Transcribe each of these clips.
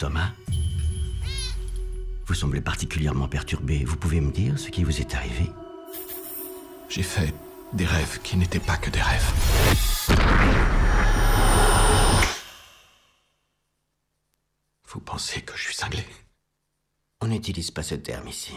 Thomas Vous semblez particulièrement perturbé. Vous pouvez me dire ce qui vous est arrivé? J'ai fait des rêves qui n'étaient pas que des rêves. Vous pensez que je suis cinglé? On n'utilise pas ce terme ici.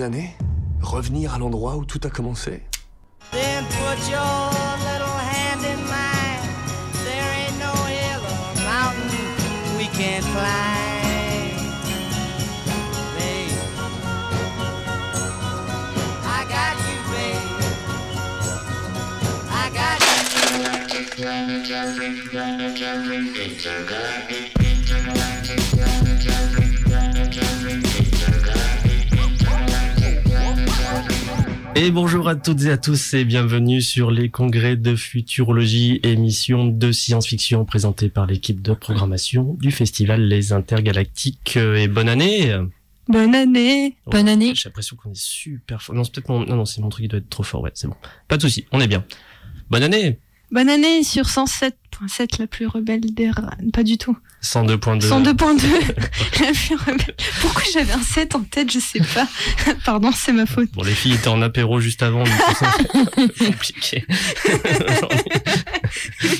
Années, revenir à l'endroit où tout a commencé? Et bonjour à toutes et à tous et bienvenue sur les congrès de futurologie, émission de science-fiction présentée par l'équipe de programmation du festival Les Intergalactiques. Et bonne année Bonne année Oh, Bonne année J'ai l'impression qu'on est super fort. Non, c'est peut-être mon... Non, non, c'est mon truc qui doit être trop fort. Ouais, c'est bon. Pas de souci, on est bien. Bonne année Bonne année sur 107.7, la plus rebelle des... Pas du tout. 102.2. 102.2, la plus rebelle. Pourquoi j'avais un 7 en tête, je sais pas. Pardon, c'est ma faute. Bon, les filles étaient en apéro juste avant, donc c'est compliqué.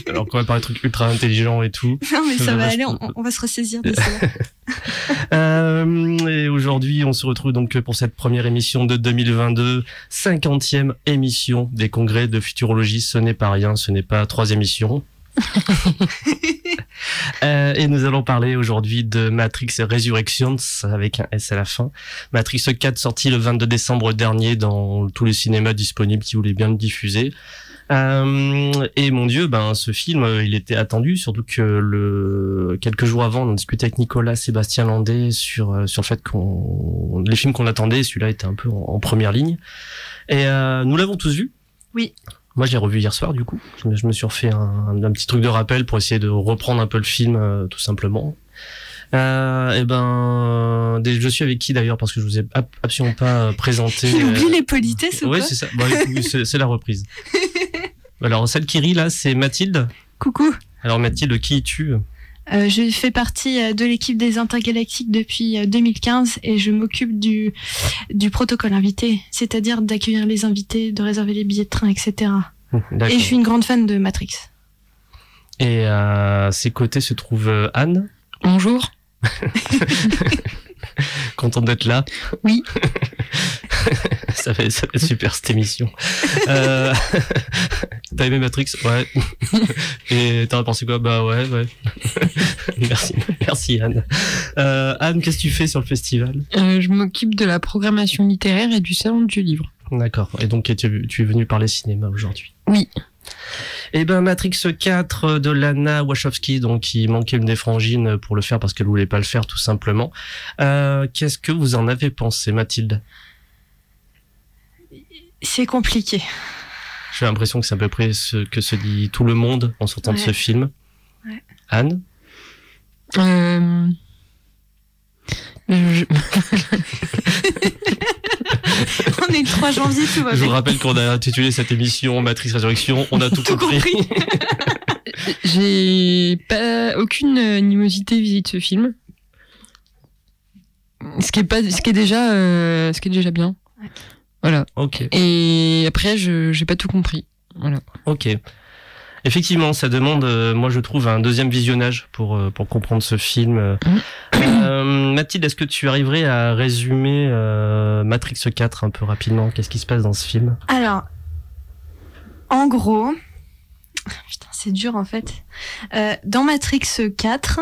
Alors qu'on va parler de trucs ultra intelligents et tout. Non mais ça Ça va va, aller, on, va se ressaisir de ça. Euh, et aujourd'hui, on se retrouve donc pour cette première émission de 2022, 50e émission des congrès de futurologie. Ce n'est pas rien, ce n'est pas trois émissions. Euh, et nous allons parler aujourd'hui de Matrix Resurrections avec un S à la fin. Matrix 4 sorti le 22 décembre dernier dans tous les cinémas disponibles qui voulaient bien le diffuser. Euh, et mon dieu, ben ce film, euh, il était attendu, surtout que le quelques jours avant, on discutait avec Nicolas Sébastien Landais sur sur le fait qu'on les films qu'on attendait, celui-là était un peu en, première ligne. Et nous l'avons tous vu. Oui. Moi, je l'ai revu hier soir, du coup. Je me, suis refait un, un petit truc de rappel pour essayer de reprendre un peu le film, euh, tout simplement. Euh, et ben, des- je suis avec qui d'ailleurs parce que je vous ai ab- absolument pas euh, présenté. Il euh, oublie les politesses ou Ouais, quoi c'est ça. Bon, c'est la reprise. Alors, celle qui rit là, c'est Mathilde. Coucou Alors, Mathilde, qui es-tu? Euh, je fais partie euh, de l'équipe des intergalactiques depuis euh, 2015 et je m'occupe du, du protocole invité, c'est-à-dire d'accueillir les invités, de réserver les billets de train, etc. D'accord. Et je suis une grande fan de Matrix. Et à ses côtés se trouve euh, Anne, Bonjour. contente d'être là. Oui. ça, va, ça va être super cette émission. Euh... T'as aimé Matrix? Ouais. Et t'en as pensé quoi? Bah ouais, ouais. merci, merci Anne. Euh, Anne, qu'est-ce que tu fais sur le festival? Euh, je m'occupe de la programmation littéraire et du salon du livre. D'accord. Et donc tu, tu es venu parler cinéma aujourd'hui? Oui. Eh ben Matrix 4 de Lana Wachowski, donc il manquait une des frangines pour le faire parce qu'elle voulait pas le faire tout simplement. Euh, Qu'est-ce que vous en avez pensé, Mathilde? C'est compliqué. J'ai l'impression que c'est à peu près ce que se dit tout le monde en sortant de ce film. Ouais. Anne Euh, je- On est le 3 janvier, tout va Je vous rappelle qu'on a intitulé cette émission Matrix Résurrection. On a tout, Tout compris. J'ai pas aucune animosité vis-à-vis de ce film. Ce qui est pas, ce qui est déjà, euh, ce qui est déjà bien. Voilà. ok, Et après, je j'ai pas tout compris. Voilà. ok. Effectivement, ça demande, euh, moi je trouve, un deuxième visionnage pour, euh, pour comprendre ce film. Euh, euh, Mathilde, est-ce que tu arriverais à résumer euh, Matrix 4 un peu rapidement? Qu'est-ce qui se passe dans ce film? Alors, en gros, putain, c'est dur en fait. Euh, dans Matrix 4,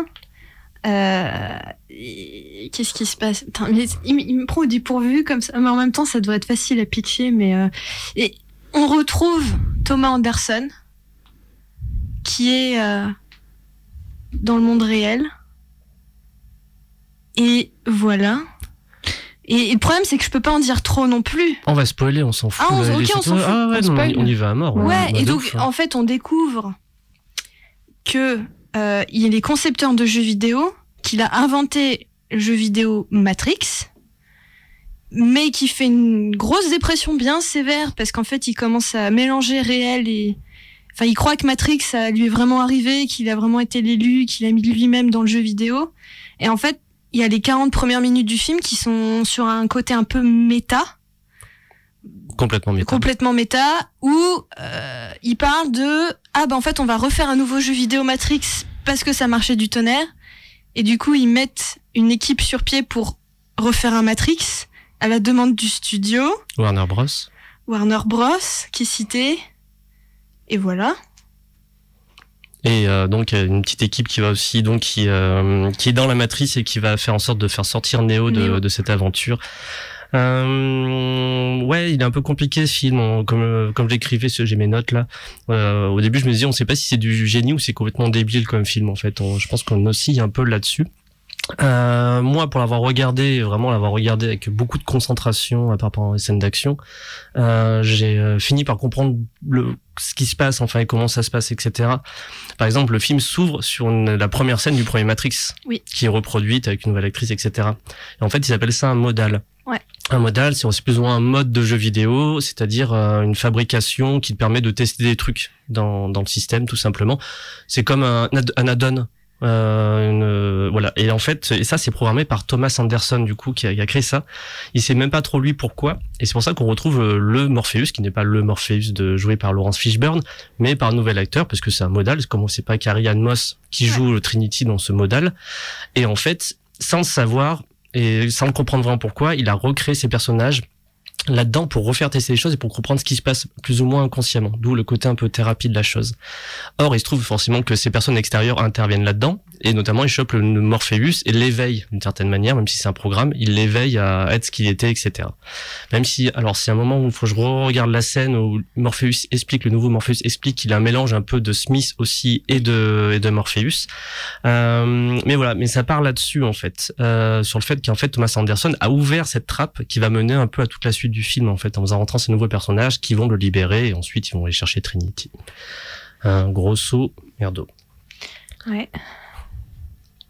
euh, qu'est-ce qui se passe? Mais il, me- il me prend au dépourvu comme ça, mais en même temps, ça devrait être facile à pitcher. Mais euh, et on retrouve Thomas Anderson, qui est euh, dans le monde réel. Et voilà. Et, et le problème, c'est que je peux pas en dire trop non plus. On va spoiler, on s'en fout. Ah, on- là, ok, les on s'en fout. Ah ouais, On non, spoil. on y va à mort. Ouais, et donc ouf, hein. en fait, on découvre que euh, il les concepteurs de jeux vidéo, qu'il a inventé le jeu vidéo Matrix, mais qui fait une grosse dépression bien sévère parce qu'en fait, il commence à mélanger réel et enfin, il croit que Matrix lui est vraiment arrivé, qu'il a vraiment été l'élu, qu'il a mis lui-même dans le jeu vidéo, et en fait, il y a les 40 premières minutes du film qui sont sur un côté un peu méta complètement méta. complètement méta où euh, il parle de ah ben en fait on va refaire un nouveau jeu vidéo Matrix parce que ça marchait du tonnerre et du coup ils mettent une équipe sur pied pour refaire un Matrix à la demande du studio Warner Bros. Warner Bros qui est cité et voilà Et euh, donc une petite équipe qui va aussi donc qui euh, qui est dans la matrice et qui va faire en sorte de faire sortir Neo de, de cette aventure. Euh, ouais, il est un peu compliqué ce film. On- comme euh, comme j'écrivais, j'ai mes notes là. Euh, au début, je me disais, on sait pas si c'est du génie ou c'est complètement débile comme film en fait. On- je pense qu'on oscille un peu là-dessus. Euh, moi, pour l'avoir regardé, vraiment l'avoir regardé avec beaucoup de concentration, à part pendant les scènes d'action, euh, j'ai euh, fini par comprendre le, ce qui se passe, enfin, et comment ça se passe, etc. Par exemple, le film s'ouvre sur une- la première scène du premier Matrix, Oui. qui est reproduite avec une nouvelle actrice, etc. Et en fait, ils appellent ça un modal. Un modal, c'est aussi plus ou moins un mode de jeu vidéo, c'est-à-dire euh, une fabrication qui te permet de tester des trucs dans, dans le système, tout simplement. C'est comme un, un add-on. Euh, une- euh, voilà et en fait et ça c'est programmé par Thomas Anderson du coup qui a, qui a créé ça il sait même pas trop lui pourquoi et c'est pour ça qu'on retrouve euh, le Morpheus qui n'est pas le Morpheus de joué par Laurence Fishburne mais par un nouvel acteur parce que c'est un modal comme on sait pas Carrie Ann Moss qui joue le Trinity dans ce modal et en fait sans le savoir et sans comprendre vraiment pourquoi il a recréé ses personnages là-dedans pour refaire tester les choses et pour comprendre ce qui se passe plus ou moins inconsciemment, d'où le côté un peu thérapie de la chose. Or, il se trouve forcément que ces personnes extérieures interviennent là-dedans, et notamment ils chopent le Morpheus et l'éveillent d'une certaine manière, même si c'est un programme, ils l'éveillent à être ce qu'il était, etc. Même si, alors c'est un moment où il faut que je regarde la scène où Morpheus explique, le nouveau Morpheus explique qu'il a un mélange un peu de Smith aussi et de, et de Morpheus. Euh, mais voilà, mais ça part là-dessus en fait, euh, sur le fait qu'en fait Thomas Anderson a ouvert cette trappe qui va mener un peu à toute la suite du film en fait, en faisant rentrer ces nouveaux personnages qui vont le libérer et ensuite ils vont aller chercher Trinity. Un gros saut, merdo. ouais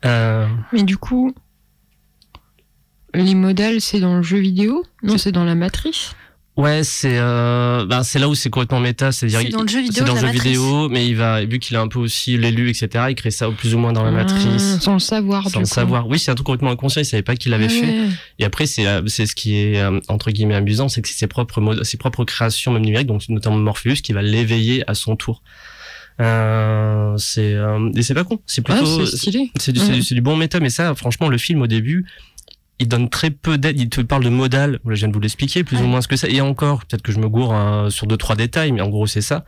Euh, Mais du coup, les modèles, c'est dans le jeu vidéo? Non, c'est dans la matrice? Ouais, c'est euh, ben, c'est là où c'est complètement méta, c'est-à-dire C'est dans le jeu vidéo dans le jeu matrice. vidéo, mais il va vu qu'il a un peu aussi l'élu, etc. Il crée ça plus ou moins dans la matrice. Ah, sans le savoir, Sans le coup. savoir. Oui, c'est un truc complètement inconscient, il savait pas qu'il l'avait Ah fait. Et après, c'est euh, c'est ce qui est euh, entre guillemets amusant, c'est que c'est ses propres mod- ses propres créations même numériques, donc notamment Morpheus qui va l'éveiller à son tour. Euh, c'est euh, et c'est pas con, c'est Ah, plutôt c'est stylé. c'est du, c'est du- c'est du bon méta, mais ça, franchement, le film au début, il donne très peu d'aide. Il te parle de modal. Je viens de vous l'expliquer plus ou moins ce que c'est. Et encore, peut-être que je me gourre hein, sur deux trois détails, mais en gros c'est ça.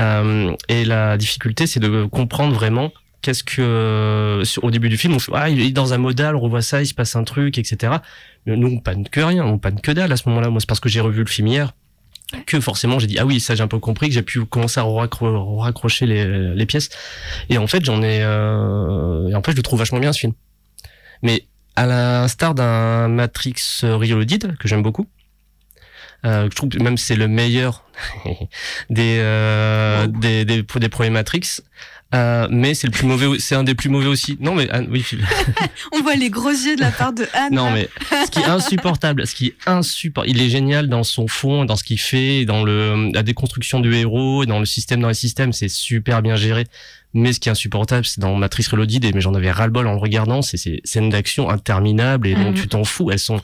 Euh, et la difficulté, c'est de comprendre vraiment qu'est-ce que euh, au début du film on fait ah il est dans un modal, on revoit ça, il se passe un truc, etc. Mais nous on panne que rien, on panne que dalle à ce moment-là. Moi c'est parce que j'ai revu le film hier que forcément j'ai dit ah oui ça j'ai un peu compris que j'ai pu commencer à raccro- raccrocher les, les pièces et en fait j'en ai euh, et en fait je le trouve vachement bien ce film mais à l'instar d'un Matrix Reloaded que j'aime beaucoup. Euh, je trouve que même c'est le meilleur des, euh, des, des des premiers Matrix euh, mais c'est le plus mauvais c'est un des plus mauvais aussi non mais ah, oui On voit les gros yeux de la part de Anne. non, mais ce qui est insupportable, ce qui est insupportable, il est génial dans son fond, dans ce qu'il fait, dans le, la déconstruction du héros, dans le système dans les systèmes, c'est super bien géré. Mais ce qui est insupportable, c'est dans Matrice Reloaded, et mais j'en avais ras-le-bol en le regardant, c'est ces scènes d'action interminables et dont Mhm. tu t'en fous. Elles sont,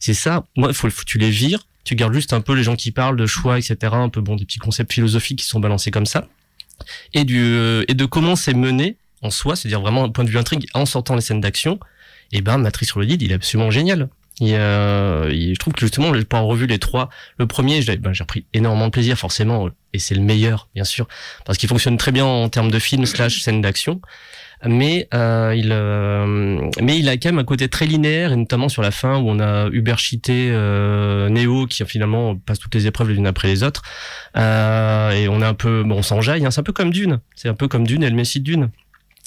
c'est ça. Moi, faut, faut tu les vires, tu gardes juste un peu les gens qui parlent de choix, etc. Un peu bon, des petits concepts philosophiques qui sont balancés comme ça. Et du, euh, et de comment c'est mené en soi, c'est-à-dire vraiment un point de vue intrigue en sortant les scènes d'action et ben Matrice Reloaded, il est absolument génial. Et, euh, et je trouve que justement, j'ai pas revu les trois. Le premier, j'ai ben, repris énormément de plaisir, forcément, et c'est le meilleur, bien sûr, parce qu'il fonctionne très bien en termes de film slash scène d'action. Mais euh, il, euh, mais il a quand même un côté très linéaire, et notamment sur la fin où on a Hubert Chité, euh, Neo, qui finalement passe toutes les épreuves les unes après les autres, euh, et on est un peu, bon, on s'enjaille. Hein, c'est un peu comme Dune. C'est un peu comme Dune et le Messie de Dune.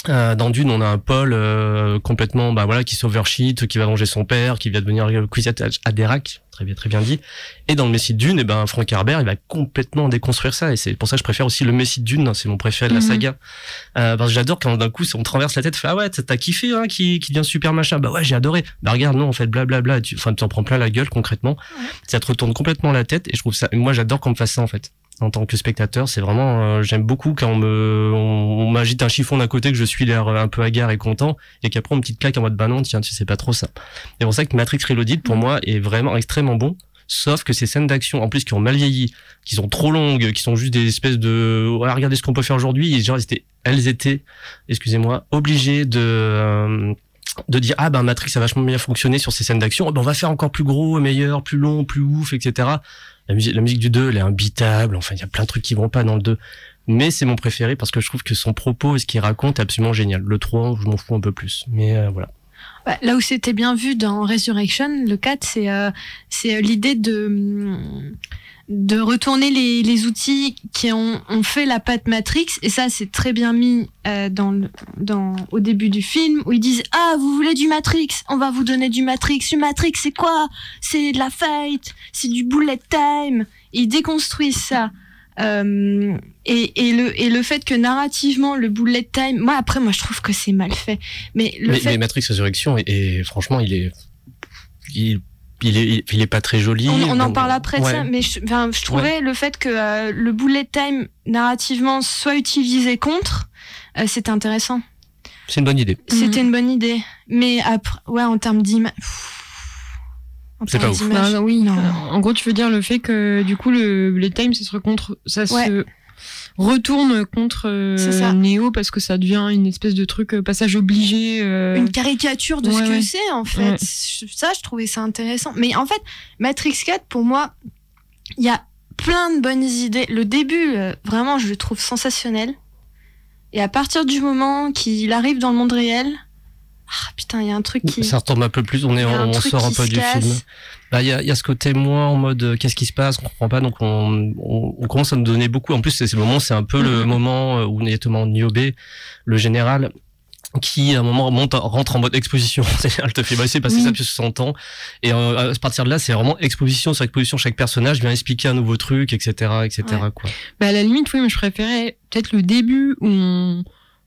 Euh, dans Dune, on a un Paul euh, complètement, bah voilà, qui s'overshit, qui va venger son père, qui va devenir Kwisatz Haderach, très bien, très bien dit. Et dans le Messie de Dune, et ben Frank Herbert, il va complètement déconstruire ça, et c'est pour ça que je préfère aussi le Messie de Dune, hein, c'est mon préféré de la Mhm. saga, euh, parce que j'adore quand d'un coup, on traverse la tête, fait ah ouais, t'as kiffé, hein, qui, qui devient super machin, bah ouais, j'ai adoré. Bah regarde, non, en fait, blablabla, enfin, tu t'en prends plein la gueule concrètement, ça te retourne complètement la tête, et je trouve ça, moi j'adore qu'on me fasse ça en fait en tant que spectateur. C'est vraiment, euh, j'aime beaucoup quand on me, on, on m'agite un chiffon d'un côté que je suis l'air un peu hagard et content, et qu'après on me petite claque en mode bah non, tiens, tu sais pas trop ça. C'est pour ça que Matrix Reloaded pour moi est vraiment extrêmement bon. Sauf que ces scènes d'action, en plus, qui ont mal vieilli, qui sont trop longues, qui sont juste des espèces de, ouais, regardez ce qu'on peut faire aujourd'hui, et genre, étaient, elles étaient, excusez-moi, obligées de, euh, de dire ah ben Matrix a vachement bien fonctionné sur ces scènes d'action ben on va faire encore plus gros meilleur plus long plus ouf etc la musique du 2 elle est imbitable enfin il y a plein de trucs qui vont pas dans le 2 mais c'est mon préféré parce que je trouve que son propos et ce qu'il raconte est absolument génial. Le 3 je m'en fous un peu plus mais euh, voilà. Bah, là où c'était bien vu dans Resurrection, le 4, c'est euh, euh, l'idée de hum, de retourner les, les outils qui ont, ont fait la patte Matrix. Et ça c'est très bien mis euh, dans le, dans au début du film où ils disent ah vous voulez du Matrix? On va vous donner du Matrix. Du Matrix c'est quoi? C'est de la fight. C'est du bullet time. Ils déconstruisent ça. Euh, et, et le et le fait que narrativement le bullet time moi après moi je trouve que c'est mal fait. Mais le mais, fait mais Matrix Résurrection est, est- franchement il est il, il est il est pas très joli On, on en Donc, parle après de ouais. ça, mais je, trouvais le fait que euh, le bullet time narrativement soit utilisé contre, euh, c'était intéressant. c'est une bonne idée C'était une bonne idée. Mais après, ouais, en termes d'image. En C'est termes pas ouf. d'image, Bah, oui. non. En gros, tu veux dire le fait que du coup le bullet time, ça se contre, ça Ouais. se retourne contre euh. Neo parce que ça devient une espèce de truc euh, passage obligé. euh, Une caricature de Ouais, ce que ouais. c'est, en fait. Ouais. Ça, je trouvais ça intéressant. Mais en fait, Matrix 4, pour moi, il y a plein de bonnes idées. Le début, euh, vraiment, je le trouve sensationnel. Et à partir du moment qu'il arrive dans le monde réel, ah putain, il y a un truc qui. ça retombe un peu plus on est on sort un peu du casse. film Bah, il y a, y a ce côté moins en mode euh, qu'est-ce qui se passe, on comprend pas, donc on, on, on commence à nous donner beaucoup. En plus, c'est le moment, c'est un peu le moment euh, où notamment Niobe, le général, qui à un moment monte, rentre en mode exposition. C'est-à-dire, elle te fait bah, c'est passé Oui. ça depuis 60 ans. Et euh, à partir de là, c'est vraiment exposition sur exposition. Chaque personnage vient expliquer un nouveau truc, etc., etc. Ouais. Quoi. Bah, à la limite, oui, mais je préférais peut-être le début où on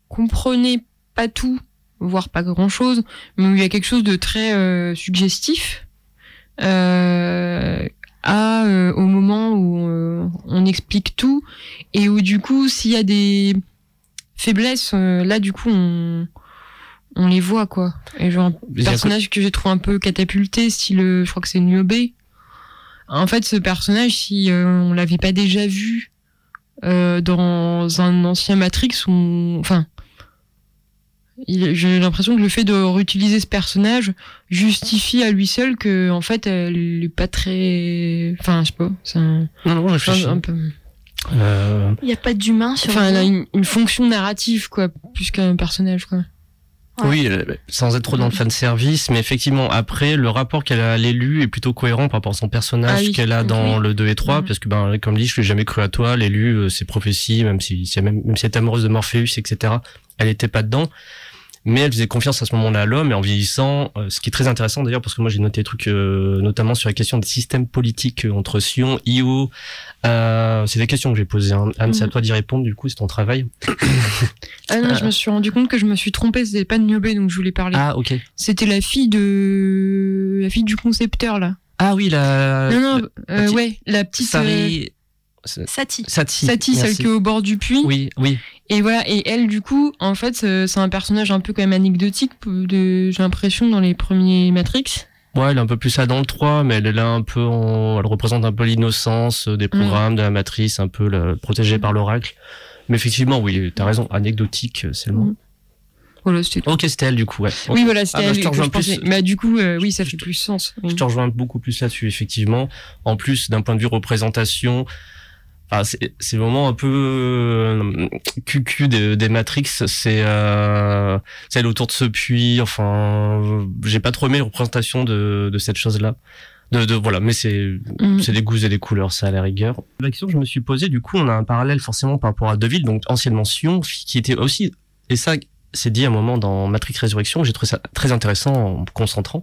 comprenait pas tout, voire pas grand chose, mais où il y a quelque chose de très euh, suggestif. Euh, à euh, au moment où euh, on explique tout et où du coup s'il y a des faiblesses euh, là du coup on on les voit quoi et genre un personnage que j'ai trouvé un peu catapulté style euh, je crois que c'est Niobe en fait ce personnage si euh, on l'avait pas déjà vu euh, dans un ancien Matrix ou enfin J'ai l'impression que le fait de réutiliser ce personnage justifie à lui seul que en fait elle est pas très, enfin je sais pas, c'est un, Non, non, je un- peu. Euh, Il n'y a pas d'humain sur Enfin, elle a une, une fonction narrative quoi, plus qu'un personnage quoi. Ouais. Oui, euh, sans être trop dans le fan service, mais effectivement, après, le rapport qu'elle a à l'élu est plutôt cohérent par rapport à son personnage Ah oui. qu'elle a dans Oui. le 2 et 3, Mhm. parce que, ben, comme dit, je l'ai jamais cru à toi, l'élu, euh, ses prophéties, même si, même, même si elle est amoureuse de Morpheus, etc., elle était pas dedans. Mais elle faisait confiance à ce moment-là à l'homme, et en vieillissant, euh, ce qui est très intéressant d'ailleurs, parce que moi j'ai noté des trucs, euh, notamment sur la question des systèmes politiques euh, entre Sion, Io. Euh, c'est des questions que j'ai posées. hein. Anne, c'est à Mhm. toi d'y répondre, du coup, c'est ton travail. Ah non, je me suis rendu compte que je me suis trompée, c'était pas Niobé donc je voulais parler. Ah, ok. C'était la fille de la fille du concepteur là. Ah oui, la. non non, la euh, petite- ouais, la petite euh, Sari. Sati. Sati. Satie, celle qui est au bord du puits. Oui, oui. Et voilà, et elle, du coup, en fait, c'est c'est un personnage un peu quand même anecdotique, de, j'ai l'impression, dans les premiers Matrix. Ouais, elle est un peu plus ça dans le 3, mais elle est là un peu en... Elle représente un peu l'innocence euh, des programmes, de la matrice, un peu la... protégée par l'oracle. Mais effectivement, oui, t'as raison, anecdotique, euh, c'est le mot. Mm. Voilà, c'était Ok, c'était elle du coup, ouais. Oui, voilà, c'était Ah bah, elle je te rejoins plus. Bah, du coup, euh, oui, ça Je fait plus sens. Je te rejoins beaucoup plus là-dessus, effectivement. En plus, d'un point de vue représentation, enfin, c'est vraiment un peu euh, cucu des, des Matrix. C'est euh, celle autour de ce puits. Enfin, euh, j'ai pas trop aimé la représentation de, de cette chose-là. De, de voilà, mais c'est Mm. c'est des goûts et des couleurs, ça à la rigueur. La question que je me suis posée, du coup, on a un parallèle forcément par rapport à Deville, donc anciennement Sion, qui était aussi, et ça, c'est dit à un moment dans Matrix Résurrection, j'ai trouvé ça très intéressant en me concentrant,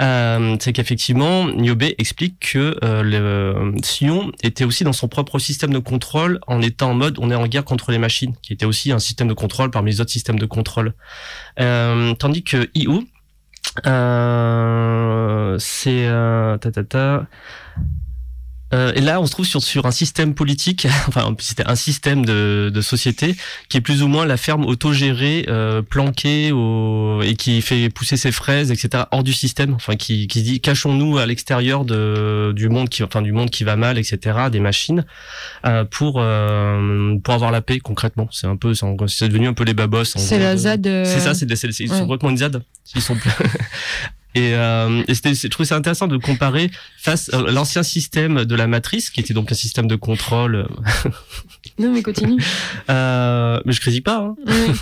euh, c'est qu'effectivement, Niobe explique que euh, le Sion était aussi dans son propre système de contrôle en étant en mode on est en guerre contre les machines, qui était aussi un système de contrôle parmi les autres systèmes de contrôle. Euh, tandis que IU, euh, c'est euh, ta, ta, ta. Euh, et là, on se trouve sur, sur un système politique, enfin, c'était un système de, de société qui est plus ou moins la ferme autogérée, euh, planquée au, et qui fait pousser ses fraises, etc., hors du système. Enfin, qui, qui dit cachons-nous à l'extérieur de, du monde qui, enfin, du monde qui va mal, etc., des machines, euh, pour euh, pour avoir la paix concrètement. C'est un peu, c'est en- c'est devenu un peu les babos. C'est la ZAD. euh, c'est ça, c'est ils sont complètement une ZAD. Ils sont Et, euh, et c'était, je trouvais ça intéressant de comparer face à l'ancien système de la matrice, qui était donc un système de contrôle. Non, mais continue. Euh, mais je critique pas. Hein.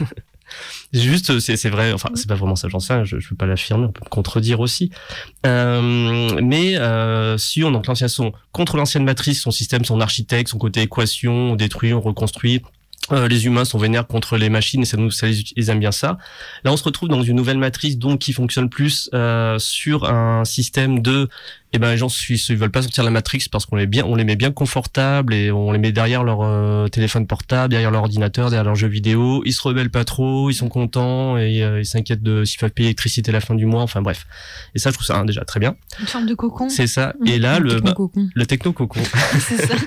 Juste, c'est, vrai. Enfin, c'est pas vraiment ça. J'en sais. Je, je peux pas l'affirmer. On peut me contredire aussi. Euh, mais euh, si on donc l'ancien son contre l'ancienne matrice, son système, son architecte, son côté équation, on détruit, on reconstruit. Euh, les humains sont vénères contre les machines et ça nous ça les, ils aiment bien ça. Là, on se retrouve dans une nouvelle matrice donc qui fonctionne plus euh, sur un système de eh ben les gens ils, veulent pas sortir de la matrix parce qu'on les bien on les met bien confortables et on les met derrière leur euh, téléphone portable, derrière leur ordinateur, derrière leur jeu vidéo. Ils se rebellent pas trop, ils sont contents et euh, ils s'inquiètent de s'ils peuvent payer l'électricité à la fin du mois. Enfin bref. Et ça, je trouve ça hein, déjà très bien. Une forme de cocon. C'est ça. Et là, le bah, Techno-cocon. le techno cocon. C'est ça.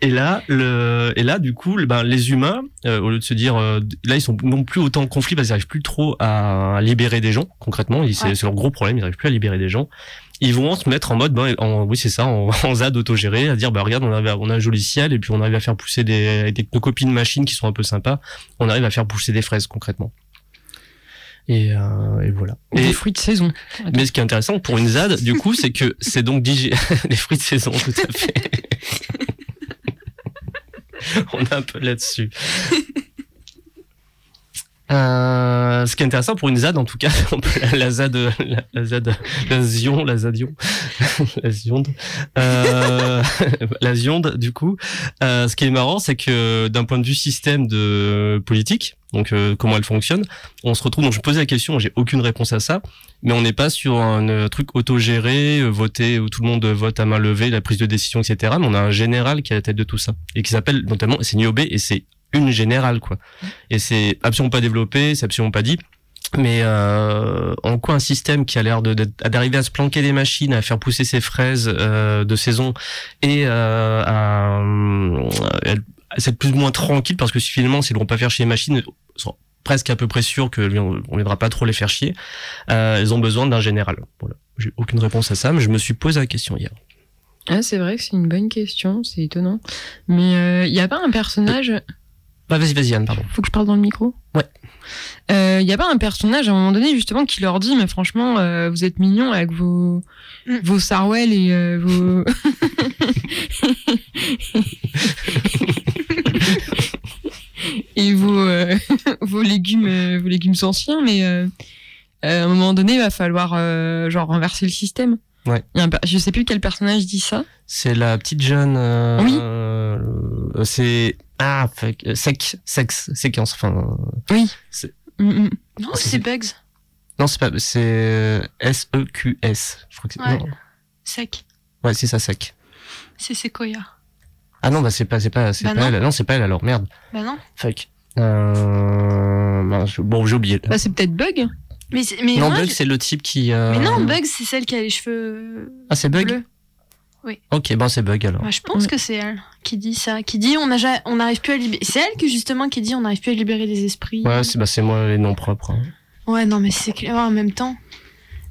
Et là, le, et là, du coup, le- ben, les humains, euh, au lieu de se dire, là, ils sont non plus autant en conflit parce qu'ils n'arrivent plus trop à libérer des gens, concrètement. C'est Ouais. c'est leur gros problème, ils n'arrivent plus à libérer des gens. Ils vont se mettre en mode, ben, en, oui, c'est ça, en, en ZAD autogéré, à dire, bah, regarde, on, à- on a un joli ciel et puis on arrive à faire pousser des, des, nos copines machines qui sont un peu sympas, on arrive à faire pousser des fraises, concrètement. Et, euh, et voilà. Ou Et, Des fruits de saison. mais ce qui est intéressant pour une ZAD, du coup, c'est que c'est donc digé les fruits de saison, tout à fait. On est un peu là-dessus. Euh, ce qui est intéressant pour une ZAD, en tout cas, la ZAD, la, la ZAD, la Zion, la Zadion, la Zionde, euh, la Zionde, du coup, euh, ce qui est marrant, c'est que d'un point de vue système de politique, donc euh, comment elle fonctionne, on se retrouve. Donc je posais la question, j'ai aucune réponse à ça, mais on n'est pas sur un euh, truc autogéré, euh, voté où tout le monde vote à main levée, la prise de décision, etc. Mais on a un général qui est à la tête de tout ça et qui s'appelle notamment, c'est Niobe et c'est une générale quoi. Et c'est absolument pas développé, c'est absolument pas dit. Mais euh, en quoi un système qui a l'air d'arriver à se planquer des machines, à faire pousser ses fraises euh, de saison et euh, à, à être plus ou moins tranquille parce que finalement s'ils ne vont pas faire chier les machines, sont presque à peu près sûrs que on ne viendra pas trop les faire chier. Ils ont besoin d'un général. Voilà. J'ai aucune réponse à ça, mais je me suis posé la question hier. Ah, c'est vrai que c'est une bonne question, c'est étonnant. Mais il n'y a pas un personnage. Bah, vas-y, vas-y, Anne, pardon. Faut que je parle dans le micro Ouais. Il y a pas un personnage à un moment donné justement qui leur dit mais franchement euh, vous êtes mignons avec vos Mm. vos Sarwell et euh, vos et vos euh, vos légumes euh, vos légumes anciens mais euh, euh, à un moment donné il va falloir euh, genre renverser le système. Ouais. Y a un je sais plus quel personnage dit ça. C'est la petite jeune. euh, Oui. euh, c'est. Ah, fuck, euh, sec, sexe, séquence, enfin. Oui. C'est- Mm, mm. Non, c'est- c'est Bugs. Non, c'est pas. C'est S-E-Q-S. Je crois que c'est. Ouais. Sec. Ouais, c'est ça, sec. C'est Sequoia. Ah non, bah c'est pas, c'est pas, c'est Bah pas non. elle. Non, c'est pas elle alors, merde. Bah non. Fuck. Euh... je- Bon, j'ai oublié. Bah c'est peut-être Bug. Mais, mais non, moi, Bug, je- c'est le type qui. euh, Mais non, Bugs, c'est celle qui a les cheveux Ah, c'est Bug bleus. Oui. Ok, bon, c'est Bug alors. Moi, je pense Ouais. que c'est elle qui dit ça. Qui dit on on n'arrive plus à libérer. C'est elle qui, justement, qui dit on n'arrive plus à libérer des esprits. Ouais, c'est bah, c'est moi les noms propres. hein. Ouais, non, mais c'est clair en même temps.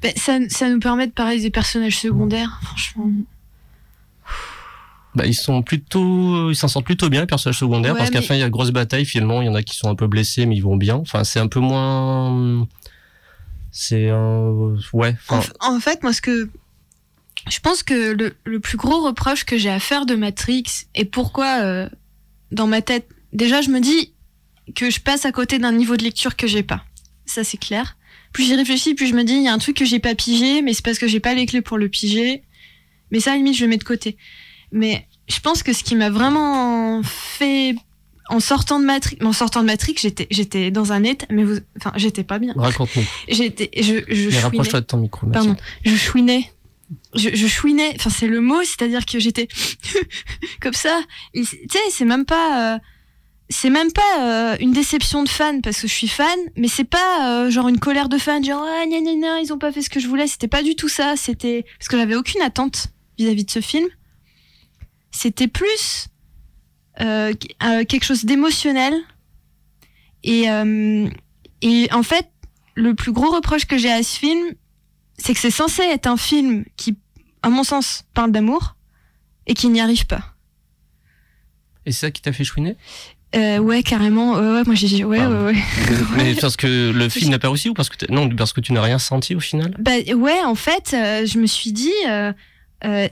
Ben, ça, ça nous permet de parler des personnages secondaires, franchement. Bah, ils sont plutôt, ils s'en sortent plutôt bien les personnages secondaires Ouais, parce qu'à la mais- fin il y a une grosse bataille finalement. Il y en a qui sont un peu blessés mais ils vont bien. Enfin, c'est un peu moins. C'est euh... ouais. En fait, moi, ce que. Je pense que le, le plus gros reproche que j'ai à faire de Matrix et pourquoi, euh, dans ma tête, déjà, je me dis que je passe à côté d'un niveau de lecture que j'ai pas. Ça, c'est clair. Plus j'y réfléchis, plus je me dis, il y a un truc que j'ai pas pigé, mais c'est parce que j'ai pas les clés pour le piger. Mais ça, à la limite, je le mets de côté. Mais je pense que ce qui m'a vraiment fait. En sortant de Matrix, en sortant de Matrix, j'étais, j'étais dans un état, mais vous, enfin, j'étais pas bien. raconte-nous. J'étais, je, je rapproche-toi de ton micro. Pardon, je chouinais. Je, je chouinais, enfin c'est le mot, c'est-à-dire que j'étais comme ça. Tu sais, c'est même pas, euh, c'est même pas euh, une déception de fan parce que je suis fan, mais c'est pas euh, genre une colère de fan, genre ah gna gna gna, ils ont pas fait ce que je voulais. C'était pas du tout ça. C'était parce que j'avais aucune attente vis-à-vis de ce film. C'était plus euh, euh, quelque chose d'émotionnel et euh, et en fait le plus gros reproche que j'ai à ce film, c'est que c'est censé être un film qui, à mon sens, parle d'amour et qui n'y arrive pas. Et c'est ça qui t'a fait chouiner? Euh, ouais, carrément. Ouais, ouais, moi j'ai dit ouais, Ah. ouais, ouais. Mais parce que le film n'a pas réussi ou parce que non parce que tu n'as rien senti au final? Bah ouais, en fait, euh, je me suis dit, euh,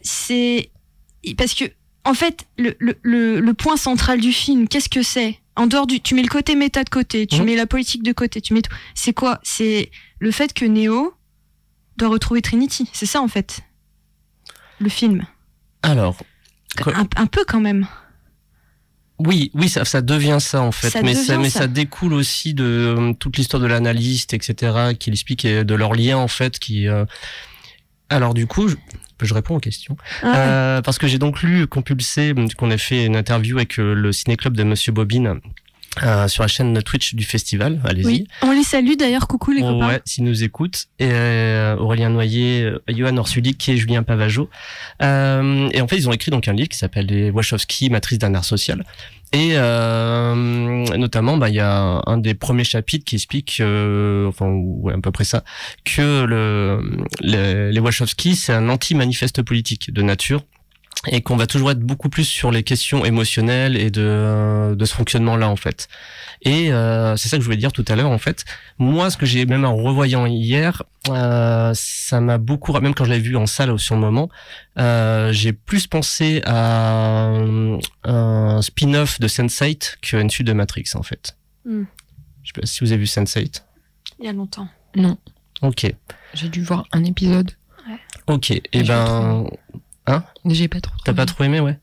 c'est parce que en fait, le, le, le, le point central du film, qu'est-ce que c'est? En dehors du, tu mets le côté méta de côté, tu Mhm. mets la politique de côté, tu mets tout. C'est quoi? C'est le fait que Neo doit retrouver Trinity. C'est ça en fait, le film. Alors, Un, un peu quand même. Oui, oui, ça, ça devient ça en fait, Ça mais ça, devient mais ça. ça découle aussi de euh, toute l'histoire de l'analyste, etc., qui explique euh, de leur lien en fait, qui. euh, Alors du coup, je, je réponds aux questions Ah, Euh, parce que j'ai donc lu compulsé qu'on a fait une interview avec euh, le ciné-club de Monsieur Bobine euh, sur la chaîne Twitch du festival. Allez-y. oui. On les salue d'ailleurs. Coucou les Oh, copains. ouais, s'ils nous écoutent. Et euh, Aurélien Noyer, euh, Johan Orsulic et Julien Pavageau. Euh, et en fait, ils ont écrit donc un livre qui s'appelle Les Wachowski, Matrice d'un art social. Et euh, notamment, bah, il y a un des premiers chapitres qui explique, euh, enfin, ouais, à peu près ça, que le, le- les Wachowski, c'est un anti-manifeste politique de nature et qu'on va toujours être beaucoup plus sur les questions émotionnelles et de, de ce fonctionnement-là, en fait. Et euh, c'est ça que je voulais dire tout à l'heure, en fait. Moi, ce que j'ai même en revoyant hier, euh, ça m'a beaucoup, même quand je l'ai vu en salle sur le moment, euh, j'ai plus pensé à un, un spin-off de Sense8 qu'une suite de Matrix, en fait. Hmm. Je sais pas si vous avez vu Sense8. Il y a longtemps. Non, Ok, j'ai dû voir un épisode. ok. Et j'ai pas ben, J'ai pas trop. t'as pas trop aimé, ouais.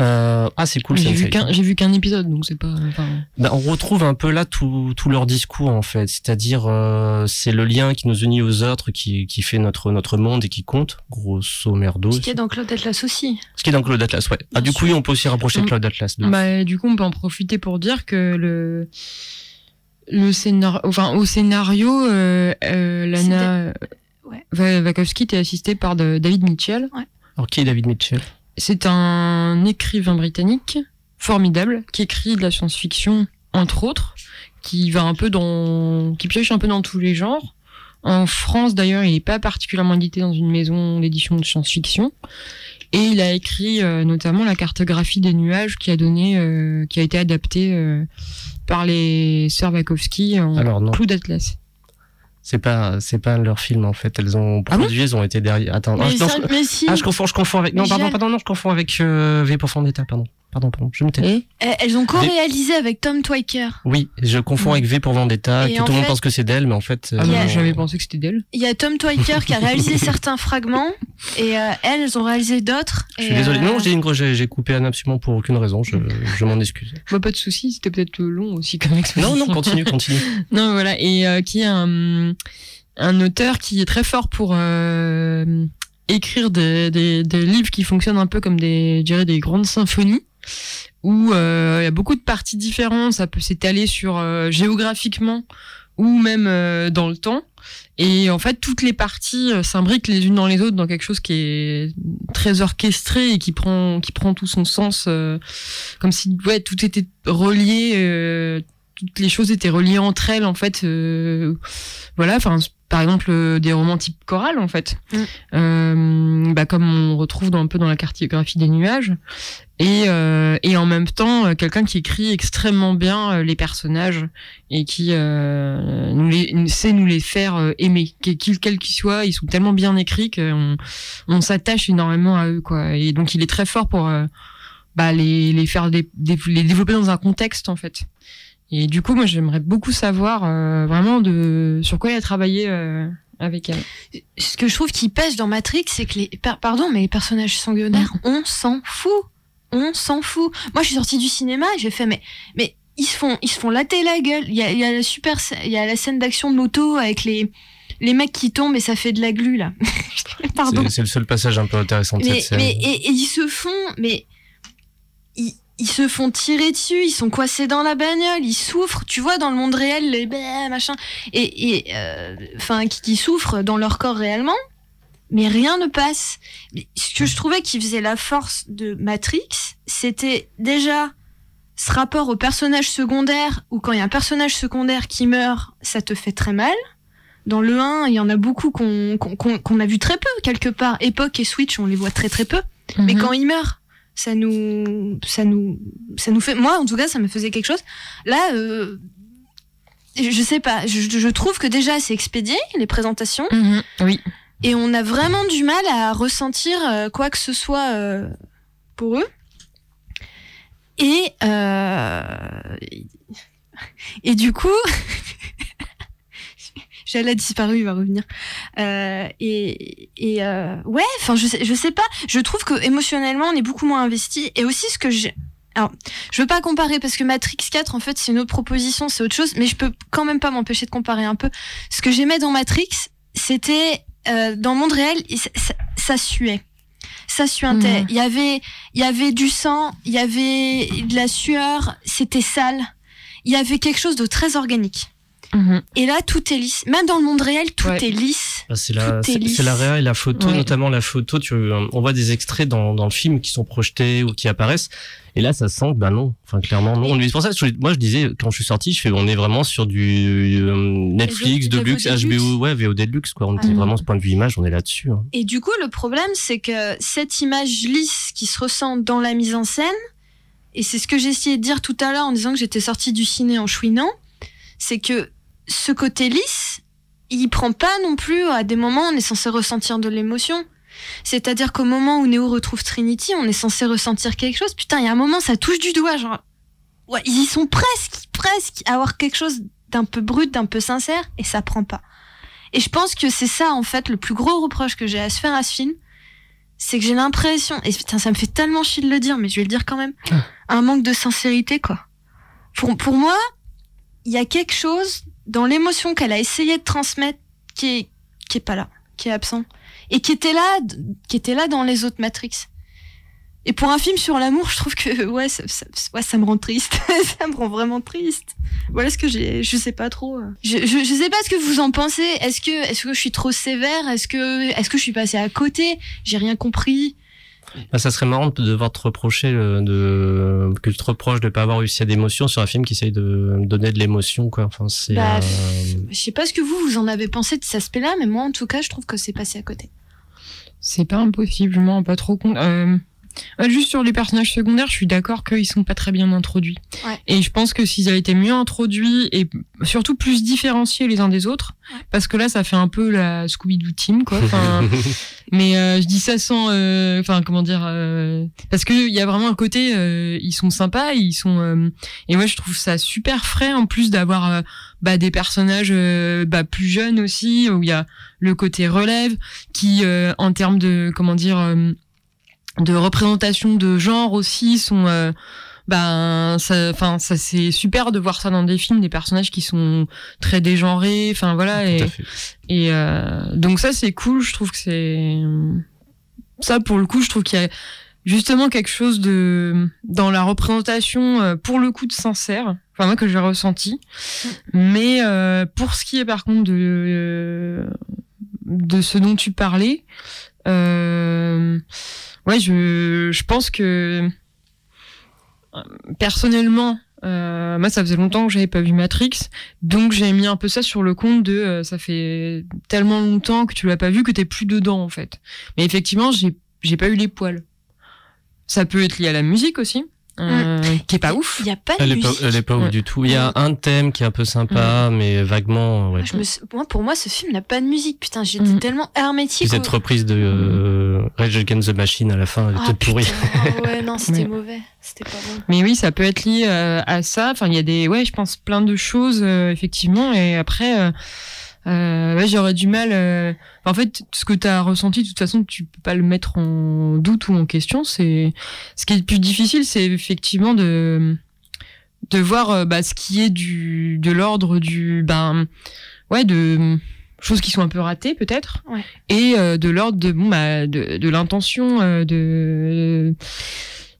Euh, ah, c'est cool. J'ai vu Sense8. qu'un, j'ai vu qu'un épisode, donc c'est pas. Enfin, Ben, on retrouve un peu là tout, tout leur discours en fait, c'est-à-dire euh, c'est le lien qui nous unit aux autres qui, qui fait notre notre monde et qui compte, grosso merdo. Ce qui est dans Claude Atlas aussi. Ce qui est dans Cloud Atlas, ouais. Ah, Bien du coup, oui, on peut aussi rapprocher Mm. Cloud Atlas. De... bah, du coup, on peut en profiter pour dire que le le scénario, enfin au scénario, euh, euh, Lana Ouais. Wachowski était assistée par de- David Mitchell. Alors, qui est David Mitchell? C'est un écrivain britannique formidable qui écrit de la science-fiction entre autres, qui va un peu dans, qui pioche un peu dans tous les genres. En France d'ailleurs, il n'est pas particulièrement édité dans une maison d'édition de science-fiction. Et il a écrit euh, notamment la cartographie des nuages qui a donné, euh, qui a été adaptée euh, par les sœurs Wachowski en Alors non, Clou d'Atlas. C'est pas c'est pas leur film en fait. Elles ont Ah produit, elles ont été derrière. Attends, Mais, ah, non, ça- je- mais si, ah, je confonds, je confonds avec. Non, pardon, pardon, non, je confonds avec euh, V pour Vendetta, pardon. Pardon, pardon, je me tais. Et elles ont co-réalisé avec Tom Twyker. Oui, je confonds avec V pour Vendetta, Et tout le monde fait- pense que c'est d'elle, mais en fait. ah euh, non, a- j'avais pensé que c'était d'elle. Il y a Tom Twyker qui a réalisé certains fragments et euh, elles, elles ont réalisé d'autres. Je suis désolé. euh, Non, j'ai une j'ai j'ai coupé Anne absolument pour aucune raison. Je, je m'en excuse. Bah, pas de souci, c'était peut-être long aussi comme exposition. Non, non, continue, continue. Non, voilà, et euh, qui est un, un auteur qui est très fort pour euh, écrire des, des, des livres qui fonctionnent un peu comme des, je dirais, des grandes symphonies, où euh, il y a beaucoup de parties différentes, ça peut s'étaler sur euh, géographiquement ou même euh, dans le temps. Et en fait, toutes les parties s'imbriquent les unes dans les autres dans quelque chose qui est très orchestré et qui prend qui prend tout son sens, comme si tout était relié, toutes les choses étaient reliées entre elles en fait. voilà, enfin par exemple euh, des romans type chorale en fait, Mm. Euh, bah, comme on retrouve dans, un peu dans la cartographie des nuages. Et, euh, et en même temps, quelqu'un qui écrit extrêmement bien les personnages et qui euh, nous les, sait nous les faire aimer, quels qu'ils quels qu'ils soient. Ils sont tellement bien écrits qu'on on s'attache énormément à eux. quoi. Et donc, il est très fort pour euh, bah, les, les faire les développer dans un contexte, en fait. Et du coup, moi, j'aimerais beaucoup savoir euh, vraiment de sur quoi il a travaillé euh, avec elle. Ce que je trouve qui pêche dans Matrix, c'est que les, par- pardon, mais les personnages secondaires, on s'en fout. On s'en fout. Moi, je suis sortie du cinéma et j'ai fait, mais, mais ils se font, ils se font latter la gueule. Il y a, il y a la super, il y a la scène d'action de moto avec les, les mecs qui tombent et ça fait de la glu, là. pardon. C'est- C'est le seul passage un peu intéressant de Mais, cette scène. mais et, et ils se font, mais ils, ils se font tirer dessus, ils sont coincés dans la bagnole, ils souffrent. Tu vois dans le monde réel les bah, machin et et euh, enfin qui, qui souffrent dans leur corps réellement, mais rien ne passe. Ce que je trouvais qui faisait la force de Matrix, c'était déjà ce rapport au personnage secondaire où quand il y a un personnage secondaire qui meurt, ça te fait très mal. Dans le 1, il y en a beaucoup qu'on a vu très peu quelque part. Époque et Switch, on les voit très très peu. Mais Mhm. quand il meurt, ça nous, ça nous, ça nous fait. Moi, en tout cas, ça me faisait quelque chose. Là, euh, je sais pas. Je, je trouve que déjà c'est expédié les présentations Mhm, oui. et on a vraiment du mal à ressentir euh, quoi que ce soit euh, pour eux. Et euh, et du coup, J'allais a disparu, il va revenir. Euh, et et euh, ouais, enfin je sais, je sais pas. Je trouve que émotionnellement on est beaucoup moins investi. Et aussi ce que j'ai. Alors, je veux pas comparer parce que Matrix 4 en fait c'est une autre proposition, c'est autre chose. Mais je peux quand même pas m'empêcher de comparer un peu. Ce que j'aimais dans Matrix, c'était euh, dans le monde réel, ça, ça- ça suait. Ça suintait. Mhm. Il y avait, il y avait du sang, il y avait de la sueur, c'était sale. Il y avait quelque chose de très organique. Mhm. Et là, tout est lisse. Même dans le monde réel, tout Ouais. est lisse. Ah, c'est la, est c'est la réa et la photo, Ouais. notamment la photo. Tu, on voit des extraits dans, dans le film qui sont projetés ou qui apparaissent. Et là, ça sent que, bah non. Enfin, clairement, non. C'est pour ça que moi, je disais, quand je suis sorti, je fais, on est vraiment sur du euh, Netflix, de de luxe. HBO, ouais, VOD de luxe, quoi. On était Mhm. vraiment, ce point de vue image, on est là-dessus. hein. Et du coup, le problème, c'est que cette image lisse qui se ressent dans la mise en scène, et c'est ce que j'ai essayé de dire tout à l'heure en disant que j'étais sortie du ciné en chouinant, c'est que ce côté lisse, il prend pas non plus à des moments on est censé ressentir de l'émotion. C'est-à-dire qu'au moment où Neo retrouve Trinity, on est censé ressentir quelque chose. Putain, il y a un moment, ça touche du doigt, genre. Ouais, ils y sont presque, presque à avoir quelque chose d'un peu brut, d'un peu sincère, et ça prend pas. Et je pense que c'est ça, en fait, le plus gros reproche que j'ai à se faire à ce film. C'est que j'ai l'impression, et putain, ça me fait tellement chier de le dire, mais je vais le dire quand même, un manque de sincérité, quoi. Pour, pour moi, il y a quelque chose dans l'émotion qu'elle a essayé de transmettre qui est, qui est pas là, qui est absent. Et qui était là, qui était là dans les autres Matrix. Et pour un film sur l'amour, je trouve que, ouais, ça, ça- ouais, ça me rend triste. ça me rend vraiment triste. Voilà ce que j'ai, je sais pas trop. euh. Je, je, je sais pas ce que vous en pensez. Est-ce que, est-ce que je suis trop sévère? Est-ce que, est-ce que je suis passée à côté? J'ai rien compris. Bah, ça serait marrant de devoir te reprocher euh, de, que tu te reproches de pas avoir réussi à d'émotion sur un film qui essaye de donner de l'émotion, quoi. Enfin, c'est, Bah, euh, Je sais pas ce que vous, vous en avez pensé de cet aspect-là, mais moi, en tout cas, je trouve que c'est passé à côté. C'est pas impossible, je m'en rends pas trop compte. Euh, juste sur les personnages secondaires, je suis d'accord qu'ils sont pas très bien introduits. Ouais. Et je pense que s'ils avaient été mieux introduits et surtout plus différenciés les uns des autres, parce que là, ça fait un peu la Scooby-Doo team, quoi. Enfin, mais euh, je dis ça sans, euh, enfin, comment dire, euh, parce que il y a vraiment un côté, euh, ils sont sympas, ils sont, euh, et moi je trouve ça super frais en plus d'avoir euh, bah, des personnages euh, bah, plus jeunes aussi, où il y a le côté relève, qui euh, en termes de, comment dire, euh, de représentation de genre aussi sont euh, ben ça enfin ça c'est super de voir ça dans des films des personnages qui sont très dégenrés enfin voilà et Tout et euh, donc ça c'est cool je trouve que c'est ça pour le coup je trouve qu'il y a justement quelque chose de dans la représentation euh, pour le coup de sincère enfin moi que j'ai ressenti. Mais euh, pour ce qui est par contre de euh, de ce dont tu parlais euh, ouais je je pense que euh, personnellement euh, moi ça faisait longtemps que j'avais pas vu Matrix donc j'ai mis un peu ça sur le compte de euh, ça fait tellement longtemps que tu l'as pas vu que t'es plus dedans en fait. Mais effectivement j'ai j'ai pas eu les poils. Ça peut être lié à la musique aussi euh, qui est pas ouf Il y a pas de Elle est pas, musique. elle est pas ouf du tout. Il y a un thème qui est un peu sympa, mais vaguement, ouais. Moi, je me suis- moi, pour moi, ce film n'a pas de musique. Putain, j'étais Mm. tellement hermétique. Cette au- reprise de euh, Rage Against the Machine à la fin, elle Ah, était pourrie. putain. Ah ouais, non, c'était mauvais. C'était pas bon. Mais oui, ça peut être lié euh, à ça. Enfin, il y a des, ouais, je pense plein de choses euh, effectivement. Et après, euh, ouais, j'aurais du mal. euh, En fait, ce que tu as ressenti, de toute façon, tu peux pas le mettre en doute ou en question. C'est ce qui est le plus difficile, c'est effectivement de de voir euh, bah, ce qui est du de l'ordre du ben ouais de choses qui sont un peu ratées peut-être Ouais. et euh, de l'ordre de bon bah de, de l'intention euh, de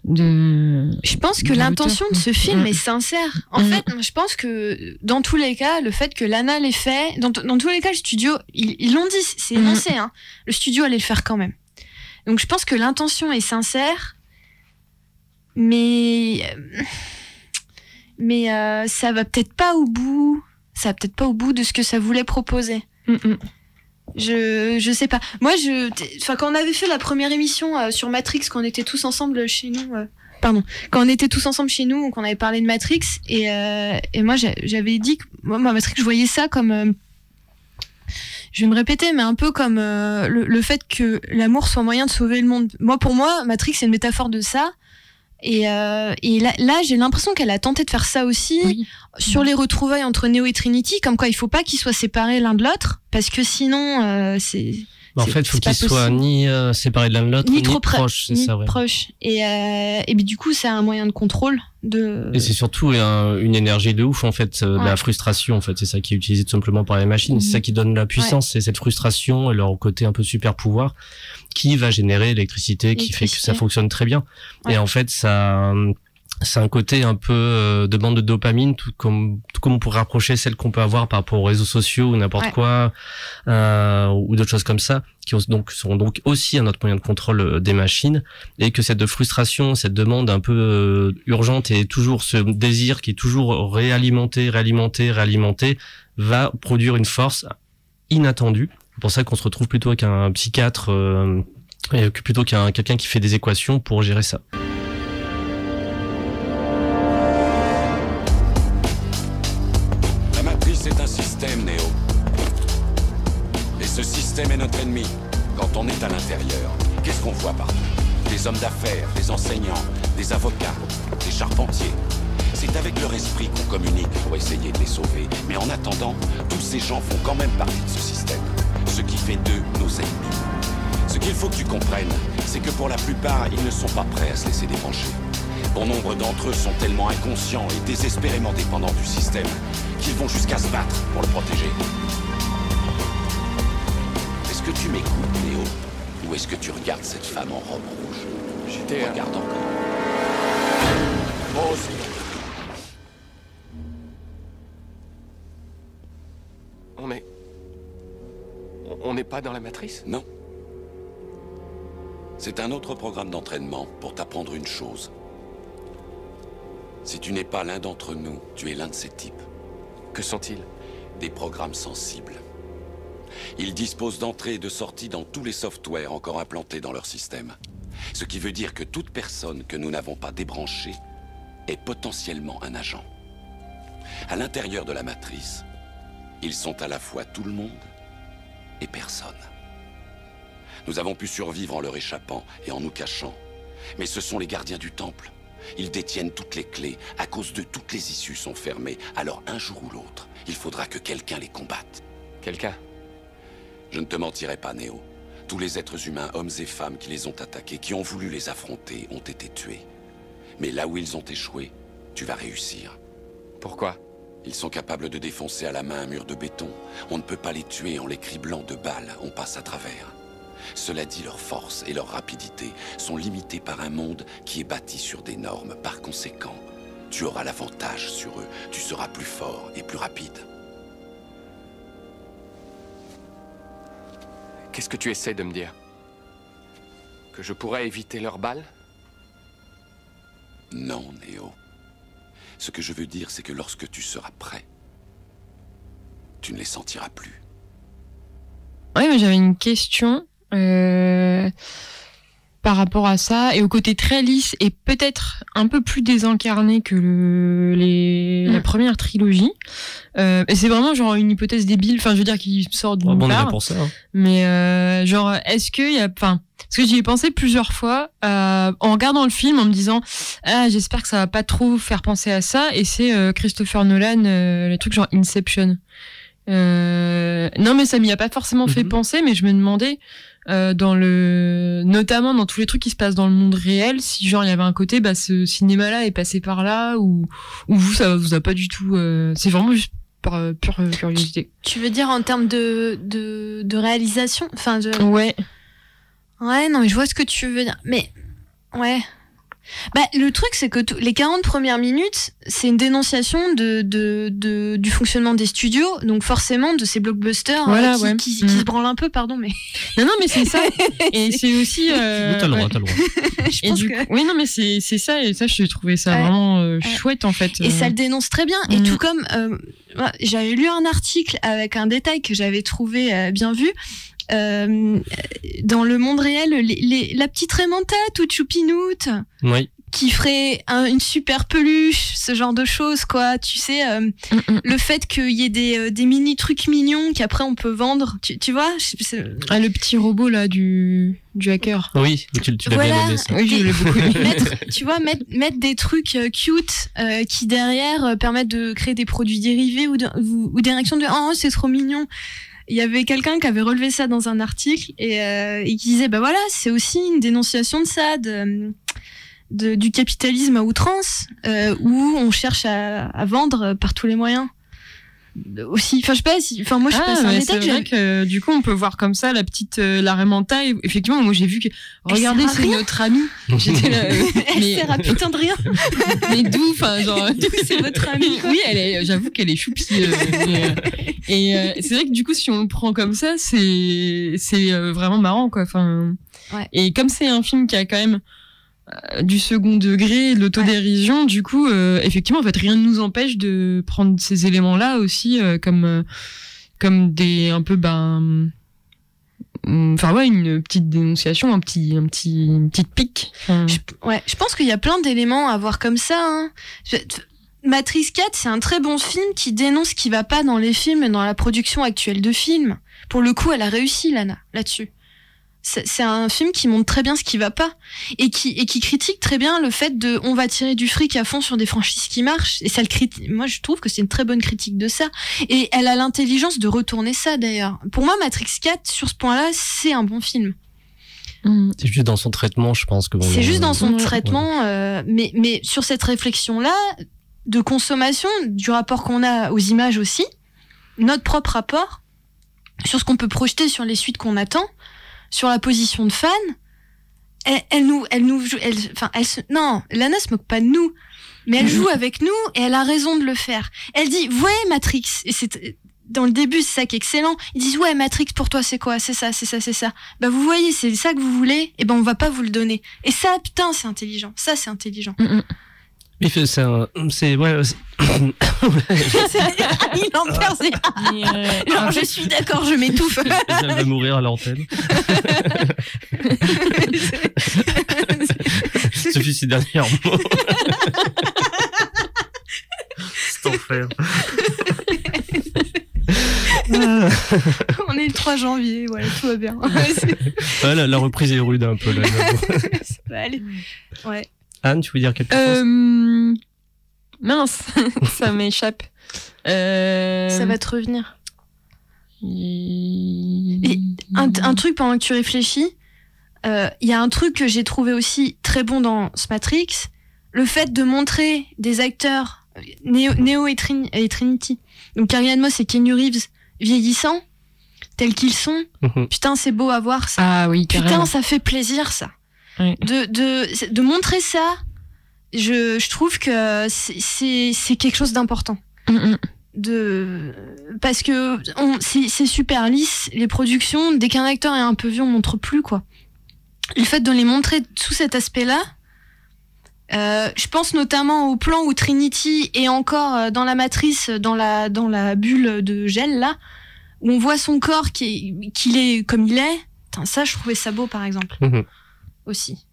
de Je pense que l'intention de ce film Mm. est sincère. En Mm. fait, je pense que dans tous les cas, le fait que Lana l'ait fait, dans, dans tous les cas, le studio, ils l'ont dit, c'est Mm. énoncé, hein, le studio allait le faire quand même. Donc je pense que l'intention est sincère, mais euh, mais euh, ça va peut-être pas au bout, ça va peut-être pas au bout de ce que ça voulait proposer. Je je sais pas. Moi je enfin quand on avait fait la première émission euh, sur Matrix quand on était tous ensemble chez nous euh, pardon, quand on était tous ensemble chez nous, qu'on avait parlé de Matrix et euh, et moi j'a- j'avais dit que moi, moi, Matrix je voyais ça comme euh, je vais me répéter, mais un peu comme euh, le, le fait que l'amour soit moyen de sauver le monde. Moi, pour moi, Matrix, c'est une métaphore de ça. Et, euh, et là, là j'ai l'impression qu'elle a tenté de faire ça aussi Oui. sur les retrouvailles entre Neo et Trinity, comme quoi il faut pas qu'ils soient séparés l'un de l'autre, parce que sinon, euh, c'est Bah, en fait, il faut qu'ils soient ni euh, séparés l'un de l'autre, ni ni, trop proches, c'est ça, ouais. Et, et bien, du coup, c'est un moyen de contrôle de. Et c'est surtout un- une énergie de ouf en fait, de Ouais. la frustration en fait, c'est ça qui est utilisé tout simplement par les machines, c'est Mhm. ça qui donne la puissance, c'est cette frustration et leur côté un peu super pouvoir qui va générer l'électricité, qui fait que ça fonctionne très bien. Ouais. Et en fait, ça, c'est un côté un peu euh, de bande de dopamine, tout comme, tout comme on pourrait rapprocher celle qu'on peut avoir par rapport aux réseaux sociaux ou n'importe Ouais. quoi, euh, ou d'autres choses comme ça, qui ont, donc seront donc aussi un autre moyen de contrôle euh, des machines, et que cette frustration, cette demande un peu euh, urgente et toujours ce désir qui est toujours réalimenté, réalimenté, réalimenté, va produire une force inattendue. C'est pour ça qu'on se retrouve plutôt avec un psychiatre, euh, plutôt qu'un quelqu'un qui fait des équations pour gérer ça. La matrice est un système, Néo. Et ce système est notre ennemi. Quand on est à l'intérieur, qu'est-ce qu'on voit partout Des hommes d'affaires, des enseignants, des avocats, des charpentiers. C'est avec leur esprit qu'on communique pour essayer de les sauver. Mais en attendant, tous ces gens font quand même partie de ce système. Ce qui fait d'eux nos ennemis. Ce qu'il faut que tu comprennes, c'est que pour la plupart, ils ne sont pas prêts à se laisser débrancher. Bon nombre d'entre eux sont tellement inconscients et désespérément dépendants du système qu'ils vont jusqu'à se battre pour le protéger. Est-ce que tu m'écoutes, Léo? Ou est-ce que tu regardes cette femme en robe rouge? J'étais. Regarde encore. On est. on- n'est pas dans la matrice Non. C'est un autre programme d'entraînement pour t'apprendre une chose. Si tu n'es pas l'un d'entre nous, tu es l'un de ces types. Que sont-ils Des programmes sensibles. Ils disposent d'entrées et de sorties dans tous les softwares encore implantés dans leur système. Ce qui veut dire que toute personne que nous n'avons pas débranchée est potentiellement un agent. À l'intérieur de la matrice, ils sont à la fois tout le monde et personne. Nous avons pu survivre en leur échappant et en nous cachant. Mais ce sont les gardiens du temple. Ils détiennent toutes les clés. À cause de toutes les issues sont fermées. Alors un jour ou l'autre, il faudra que quelqu'un les combatte. Quelqu'un? Je ne te mentirai pas, Néo. Tous les êtres humains, hommes et femmes qui les ont attaqués, qui ont voulu les affronter, ont été tués. Mais là où ils ont échoué, tu vas réussir. Pourquoi? Ils sont capables de défoncer à la main un mur de béton. On ne peut pas les tuer en les criblant de balles, on passe à travers. Cela dit, leur force et leur rapidité sont limitées par un monde qui est bâti sur des normes. Par conséquent, tu auras l'avantage sur eux. Tu seras plus fort et plus rapide. Qu'est-ce que tu essaies de me dire? Que je pourrais éviter leurs balles? Non, Néo. Ce que je veux dire, c'est que lorsque tu seras prêt, tu ne les sentiras plus. Ouais, mais j'avais une question euh, par rapport à ça et au côté très lisse et peut-être un peu plus désincarné que le, les, la première trilogie. Euh, et c'est vraiment genre une hypothèse débile, enfin je veux dire qui sort d'une bon, on est là part. pour ça. hein. Mais euh, genre, est-ce qu'il y a, enfin, parce que j'y ai pensé plusieurs fois euh, en regardant le film, en me disant, ah, j'espère que ça va pas trop faire penser à ça. Et c'est euh, Christopher Nolan, euh, le truc genre Inception. Euh, non, mais ça m'y a pas forcément fait penser, mais je me demandais. Euh, dans le notamment dans tous les trucs qui se passent dans le monde réel si genre il y avait un côté bah ce cinéma là est passé par là ou ou vous ça vous a pas du tout euh, c'est vraiment juste par euh, pure euh, curiosité Tu veux dire en termes de, de, de réalisation? Enfin, de... ouais Ouais, non, mais je vois ce que tu veux dire. Mais, ouais. Bah, le truc, c'est que les 40 premières minutes, c'est une dénonciation de, de, de, du fonctionnement des studios, donc forcément de ces blockbusters Voilà, euh, qui, ouais. qui, qui Mm. se branlent un peu, pardon, mais Non, non, mais c'est ça. Et c'est aussi. Euh, T'as le droit, t'as le droit. je pense que. coup- oui, non, mais c'est c'est ça. Et ça, je trouvais ça Ouais. vraiment euh, chouette, en fait. Et ça Euh, le dénonce très bien. Et Mm. tout comme euh, j'avais lu un article avec un détail que j'avais trouvé euh, bien vu. Euh, dans le monde réel, les, les- la petite Raymanta, toute choupinoute, Oui. qui ferait un- une super peluche, ce genre de choses, quoi. Tu sais, euh, mm, mm. le fait qu'il y ait des, euh, des mini trucs mignons qu'après on peut vendre, tu, tu vois Ah, le petit robot, là, du, du hacker. Oui, tu, tu l'as Voilà. bien aimé ça. Oui, je l'ai beaucoup aimé. mettre, tu vois, mettre, mettre des trucs euh, cute euh, qui derrière euh, permettent de créer des produits dérivés ou, de- ou, ou des réactions de oh c'est trop mignon. Il y avait quelqu'un qui avait relevé ça dans un article et, euh, qui disait bah voilà c'est aussi une dénonciation de ça de, du capitalisme à outrance euh, où on cherche à vendre par tous les moyens aussi enfin je sais pas si enfin moi je sais Ah, pas c'est vrai que du coup on peut voir comme ça la petite euh, la Raymanta et effectivement moi j'ai vu que regardez c'est notre amie j'étais là euh, elle mais, sert à putain de rien mais d'où enfin genre D'où c'est votre amie, quoi. oui elle est j'avoue qu'elle est choupi euh, euh, et c'est vrai que du coup si on le prend comme ça c'est c'est vraiment marrant quoi enfin Ouais. et comme c'est un film qui a quand même du second degré, de l'autodérision, du coup, euh, effectivement, en fait, rien ne nous empêche de prendre ces éléments-là aussi euh, comme euh, comme des un peu ben hum, enfin ouais une petite dénonciation un petit un petit une petite pique Enfin, Je, ouais, je pense qu'il y a plein d'éléments à voir comme ça. hein. Je- Matrix 4, c'est un très bon film qui dénonce ce qui va pas dans les films et dans la production actuelle de films. Pour le coup, elle a réussi, Lana, là-dessus. C'est c'est un film qui montre très bien ce qui va pas et qui, et qui critique très bien le fait de on va tirer du fric à fond sur des franchises qui marchent et ça le critique. Moi, je trouve que c'est une très bonne critique de ça et elle a l'intelligence de retourner ça d'ailleurs. Pour moi, Matrix 4 sur ce point-là, c'est un bon film. hum. C'est juste dans son traitement, je pense que. bon, C'est juste dans son Ouais. traitement, euh, mais, mais sur cette réflexion-là, de consommation, du rapport qu'on a aux images aussi, notre propre rapport, sur ce qu'on peut projeter sur les suites qu'on attend, sur la position de fan, elle, elle nous, elle nous, joue- elle, enfin, elle se, non, Lana se moque pas de nous, mais elle joue avec nous et elle a raison de le faire. Elle dit, voyez Matrix, et c'est dans le début, c'est ça qui est excellent. Ils disent ouais Matrix pour toi c'est quoi? C'est ça, c'est ça, c'est ça. Bah vous voyez, c'est ça que vous voulez. Et ben on va pas vous le donner. Et ça putain c'est intelligent. Ça c'est intelligent. Hum, hum. Il fait, c'est un, c'est, ouais, c'est- il en perd ses... Genre, je suis d'accord, je m'étouffe. elle va mourir à l'antenne. Sophie, ses derniers mots. C'est enfer. On est le 3 janvier, voilà, tout va bien. Ouais, c'est- Ouais, la, la reprise est rude un peu là. ça va aller. Ouais. Anne, tu veux dire quelque chose? Euh... Mince, ça m'échappe. Euh... Ça va te revenir. Et- un, un truc pendant que tu réfléchis, euh, il y a un truc que j'ai trouvé aussi très bon dans ce Matrix, le fait de montrer des acteurs Neo, Neo et, Trin- et Trinity, donc Carrie Moss et Keanu Reeves vieillissants tels qu'ils sont. Mhm. Putain, c'est beau à voir ça. Ah oui, Putain, carrément. ça fait plaisir ça. De, de, de montrer ça, je, je trouve que c'est- quelque chose d'important. Mm, mm. de parce que c'est super lisse. Les productions dès qu'un acteur est un peu vieux on montre plus quoi. Le fait de les montrer sous cet aspect là je pense notamment au plan où Trinity est encore euh, dans la matrice dans la dans la bulle de gel là où on voit son corps qui est qu'il est comme il est. Putain, ça je trouvais ça beau par exemple. Mhm. Aussi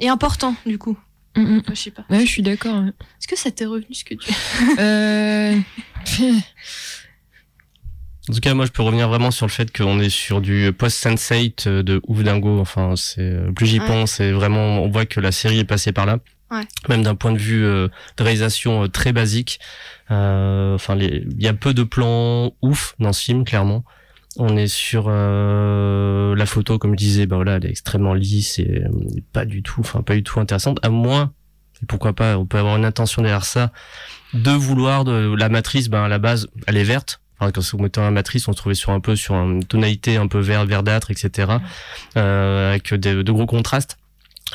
et important du coup Mm, mm. Enfin, je sais pas Ouais, je suis d'accord. ouais. est-ce que ça t'est revenu ce que tu Euh... En tout cas, moi, je peux revenir vraiment sur le fait qu'on est sur du post-Sense8 de ouf dingo. Enfin, c'est euh, plus j'y Ouais. pense, c'est vraiment, on voit que la série est passée par là. Ouais. Même d'un point de vue euh, de réalisation euh, très basique. Euh, Enfin, il y a peu de plans ouf dans ce film, clairement. On est sur euh, la photo, comme je disais, bah voilà, elle est extrêmement lisse et euh, pas du tout, enfin pas du tout intéressante. À moins, pourquoi pas, on peut avoir une intention derrière ça, de vouloir de la matrice, ben à la base, elle est verte. Enfin, quand on mettait la matrice, on se trouvait sur un peu sur une tonalité un peu vert, verdâtre, etc. Euh, avec de, de gros contrastes.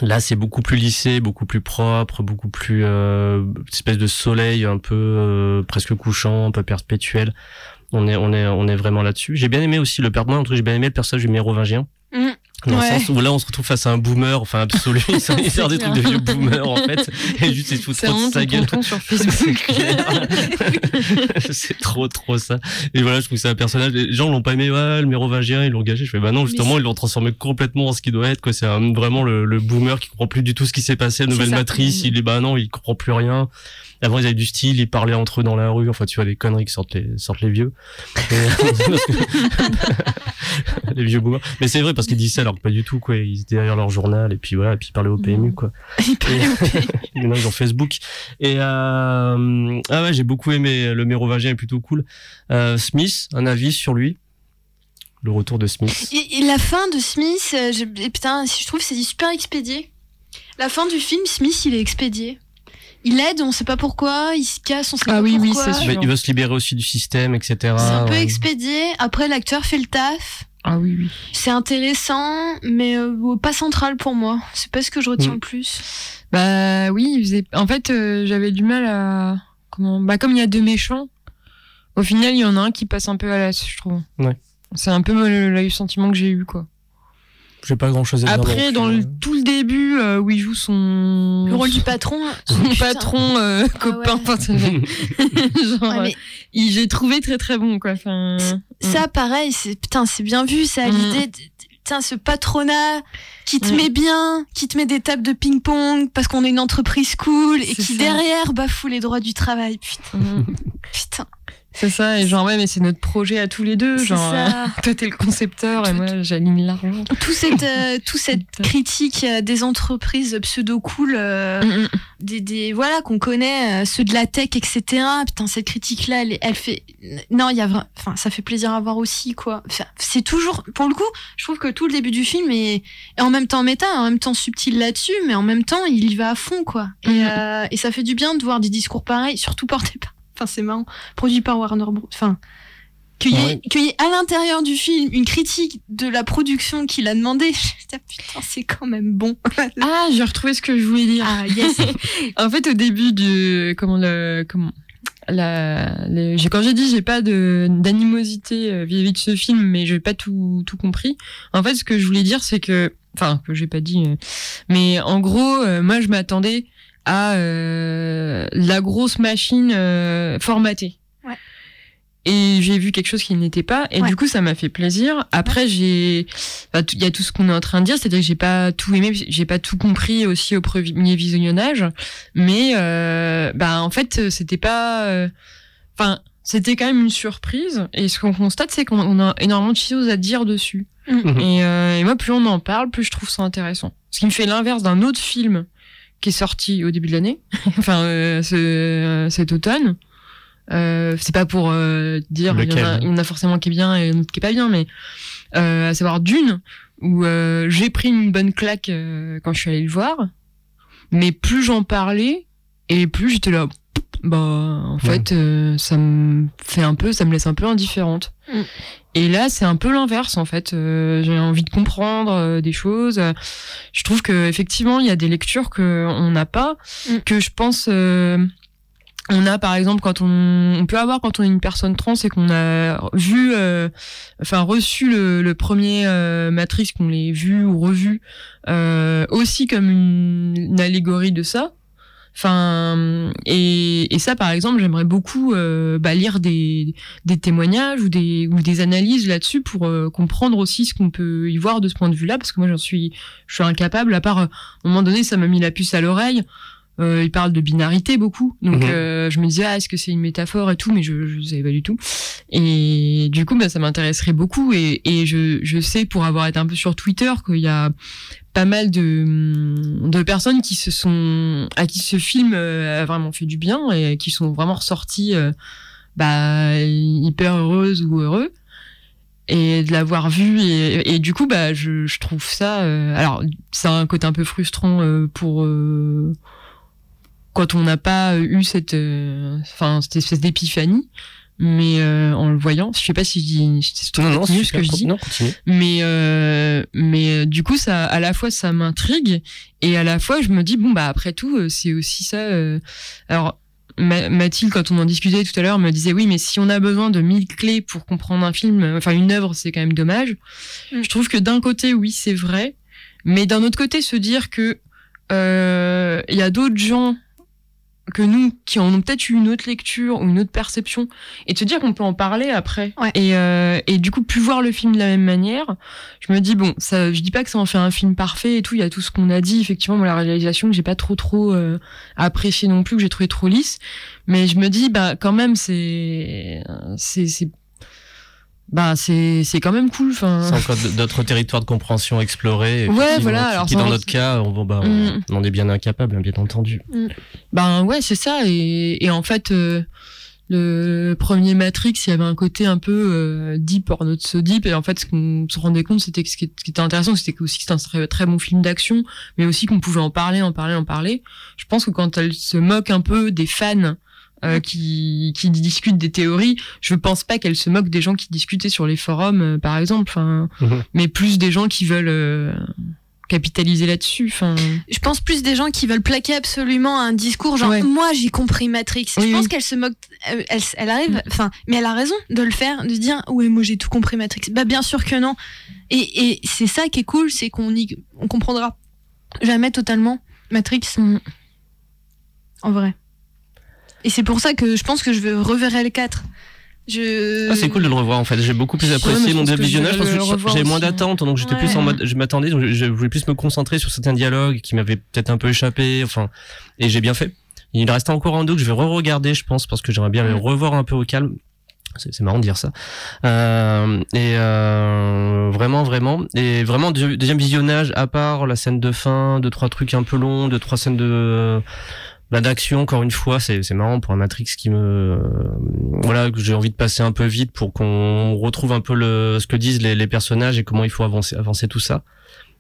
Là, c'est beaucoup plus lissé, beaucoup plus propre, beaucoup plus euh, espèce de soleil un peu euh, presque couchant, un peu perpétuel. On est, on est, on est vraiment là-dessus. J'ai bien aimé aussi le per- moi, un truc, j'ai bien aimé le personnage du mérovingien. Mm. Dans Ouais. le sens où là, on se retrouve face à un boomer, enfin absolu. Il sort des trucs de vieux boomers en fait, et juste il se fout trop de sa gueule. sur C'est Facebook. clair. c'est trop trop ça. Et voilà, je trouve que c'est un personnage. Les gens l'ont pas aimé, ouais, le mérovingien, ils l'ont gâché. Je fais bah non, justement, ils l'ont transformé complètement en ce qu'il doit être. Quoi, c'est vraiment le, le boomer qui comprend plus du tout ce qui s'est passé. La nouvelle matrice, il est bah non, il comprend plus rien. Avant, ils avaient du style, ils parlaient entre eux dans la rue. Enfin, tu vois, des conneries qui sortent les, sortent les vieux. Que- les vieux boomers. Mais c'est vrai parce qu'ils disent ça alors que pas du tout, quoi. Ils étaient derrière leur journal et puis voilà, et puis ils parlaient au PMU, quoi. Il parlait au ils ont Facebook. Et euh, ah ouais, j'ai beaucoup aimé le mérovingien, est plutôt cool. Euh, Smith, un avis sur lui? Le retour de Smith. Et, et la fin de Smith, euh, je, et putain, si je trouve c'est super expédié. La fin du film, Smith, il est expédié. Il aide, on sait pas pourquoi, il se casse, on sait Ah pas oui, oui, pourquoi. c'est Il va, sûr. il va se libérer aussi du système, etc. C'est un peu Ouais. expédié. Après, l'acteur fait le taf. Ah oui, oui. C'est intéressant, mais euh, pas central pour moi. C'est pas ce que je retiens Mm. le plus. Bah oui, il faisait... en fait, euh, j'avais du mal à. Comment Bah, comme il y a deux méchants, au final, il y en a un qui passe un peu à l'as, je trouve. Ouais. C'est un peu le, le sentiment que j'ai eu, quoi. J'ai pas grand chose à dire. Après, dans le, tout le début, euh, où il joue son. Le rôle du patron. son patron euh, Ah copain. ouais. Genre, Ouais, mais euh, il- j'ai trouvé très très bon, quoi. Enfin, ça, pareil, c'est putain, c'est bien vu. Ça a Mm. l'idée, de- putain, ce patronat qui te Mm. met bien, qui te met des tables de ping-pong parce qu'on est une entreprise cool et qui ça. derrière bafoue les droits du travail. Putain, mm. putain. C'est ça. Et genre, ouais, mais c'est notre projet à tous les deux. Genre, ça. toi, t'es le concepteur et moi, j'aligne l'argent. Tout cette, euh, tout cette critique euh, des entreprises pseudo cool, euh, Mm, mm. des, des voilà qu'on connaît, ceux de la tech, etc. Putain, cette critique-là, elle, elle fait, non, il y a vraiment, enfin, ça fait plaisir à voir aussi, quoi. Enfin, c'est toujours, pour le coup, je trouve que tout le début du film est, est en même temps méta, en même temps subtil là-dessus, mais en même temps, il y va à fond, quoi. Et, euh, et ça fait du bien de voir des discours pareils, surtout portés par, enfin, c'est marrant, produits par Warner Bros. Enfin, qu'il y, ait- Ouais. qu'il y ait à l'intérieur du film une critique de la production qu'il a demandé. Je me dis, putain, c'est quand même bon. Ah, j'ai retrouvé ce que je voulais dire. Ah, yes. en fait, au début du comment le comment la quand j'ai dit j'ai pas de d'animosité euh, vis-à-vis de ce film, mais j'ai pas tout tout compris. En fait, ce que je voulais dire, c'est que enfin que j'ai pas dit, euh, mais en gros, euh, moi je m'attendais à euh, la grosse machine euh, formatée. Ouais. Et j'ai vu quelque chose qui n'était pas, et Ouais. du coup ça m'a fait plaisir. Après j'ai, enfin, il y a tout ce qu'on est en train de dire, c'est-à-dire que j'ai pas tout aimé, j'ai pas tout compris aussi au premier visionnage, mais euh, bah en fait c'était pas, euh, enfin c'était quand même une surprise. Et ce qu'on constate c'est qu'on a énormément de choses à dire dessus. Et, euh, et moi, plus on en parle, plus je trouve ça intéressant. Ce qui me fait l'inverse d'un autre film qui est sorti au début de l'année, enfin euh, ce- euh, cet automne. Euh, c'est pas pour euh, dire il y, en a, Lequel? il y en a forcément qui est bien et un autre qui est pas bien, mais euh, à savoir Dune, où euh, j'ai pris une bonne claque euh, quand je suis allée le voir, mais plus j'en parlais et plus j'étais là. Bah, en Ouais. fait, euh, ça me fait un peu, ça me laisse un peu indifférente. Mm. Et là, c'est un peu l'inverse en fait. Euh, j'ai envie de comprendre euh, des choses. Je trouve que effectivement, il y a des lectures que on n'a pas, Mm. que je pense. euh, on a par exemple quand on, on peut avoir quand on est une personne trans et qu'on a vu, euh, enfin reçu le, le premier euh, Matrix, qu'on l'ait vu ou revu, euh, aussi comme une, une allégorie de ça. Et, ça, par exemple, j'aimerais beaucoup euh, bah, lire des, des témoignages ou des, ou des analyses là-dessus pour euh, comprendre aussi ce qu'on peut y voir de ce point de vue-là, parce que moi, j'en suis, je suis incapable. À part, euh, à un moment donné, ça m'a mis la puce à l'oreille. Euh, il parle de binarité beaucoup, donc Mhm. euh, je me disais ah, est-ce que c'est une métaphore et tout, mais je je savais pas du tout. Et du coup, bah, ça m'intéresserait beaucoup et, et je, je sais pour avoir été un peu sur Twitter qu'il y a pas mal de, de personnes qui se sont à qui ce film euh, a vraiment fait du bien et qui sont vraiment ressortis euh, bah, hyper heureuses ou heureux et de l'avoir vu et, et du coup bah je, je trouve ça euh, alors c'est un côté un peu frustrant euh, pour euh, quand on n'a pas eu cette euh, enfin cette espèce d'épiphanie. Mais euh, en le voyant je sais pas si je dis c'est Non, non, mieux ce que je dis. Non, continue. mais euh, mais euh, du coup ça à la fois ça m'intrigue et à la fois je me dis bon bah après tout euh, c'est aussi ça euh, alors Ma- Mathilde quand on en discutait tout à l'heure me disait oui mais si on a besoin de mille clés pour comprendre un film euh, enfin une œuvre c'est quand même dommage. Mm. je trouve que d'un côté oui c'est vrai. Mais d'un autre côté se dire que euh, il y a d'autres gens que nous qui en ont peut-être eu une autre lecture ou une autre perception et se dire qu'on peut en parler après Ouais. et, euh, et du coup plus voir le film de la même manière je me dis bon ça je dis pas que ça en fait un film parfait et tout il y a tout ce qu'on a dit effectivement moi la réalisation que j'ai pas trop trop euh, apprécié non plus que j'ai trouvé trop lisse mais je me dis bah quand même c'est c'est c'est bah c'est c'est quand même cool enfin C'est encore d'autres territoires de compréhension explorés. Ouais, voilà, qui- alors Qui, dans notre cas, on, bah, on, Mm. on est bien incapable, hein, bien entendu. Ben ouais, c'est ça. Et, et en fait, euh, le premier Matrix, il y avait un côté un peu euh, deep or not so deep. Et en fait, ce qu'on se rendait compte, c'était que ce qui ce qui était intéressant, c'était que aussi que c'était un très, très bon film d'action, mais aussi qu'on pouvait en parler, en parler, en parler. Je pense que quand elle se moque un peu des fans euh, qui, qui discutent des théories, je pense pas qu'elle se moque des gens qui discutaient sur les forums, euh, par exemple. Enfin, Mhm. mais plus des gens qui veulent euh, capitaliser là-dessus. Enfin, Je pense plus des gens qui veulent plaquer absolument un discours genre Ouais. moi j'ai compris Matrix. Oui, je pense oui. qu'elle se moque, euh, elle, elle arrive, enfin, mais elle a raison de le faire, de dire ouais moi j'ai tout compris Matrix. Bah bien sûr que non. Et, et c'est ça qui est cool, c'est qu'on y, on comprendra jamais totalement Matrix Mm. en vrai. Et c'est pour ça que je pense que je reverrai le 4. Je... Ah, c'est cool de le revoir en fait. J'ai beaucoup plus apprécié je mon visionnage parce le que j'avais moins d'attente, donc j'étais Ouais. plus en mode, je m'attendais, donc je, voulais plus me concentrer sur certains dialogues qui m'avaient peut-être un peu échappé, enfin, et j'ai bien fait. Il reste encore un deux que je vais re-regarder, je pense, parce que j'aimerais bien le Mm. revoir un peu au calme. C'est marrant de dire ça. Euh, et euh, vraiment, vraiment. Et vraiment, deux- deuxième visionnage, à part la scène de fin, deux, trois trucs un peu longs, deux, trois scènes de bah, d'action, encore une fois, c'est c'est marrant pour un Matrix qui me... euh, voilà, que j'ai envie de passer un peu vite pour qu'on retrouve un peu le, ce que disent les, personnages et comment il faut avancer, avancer tout ça.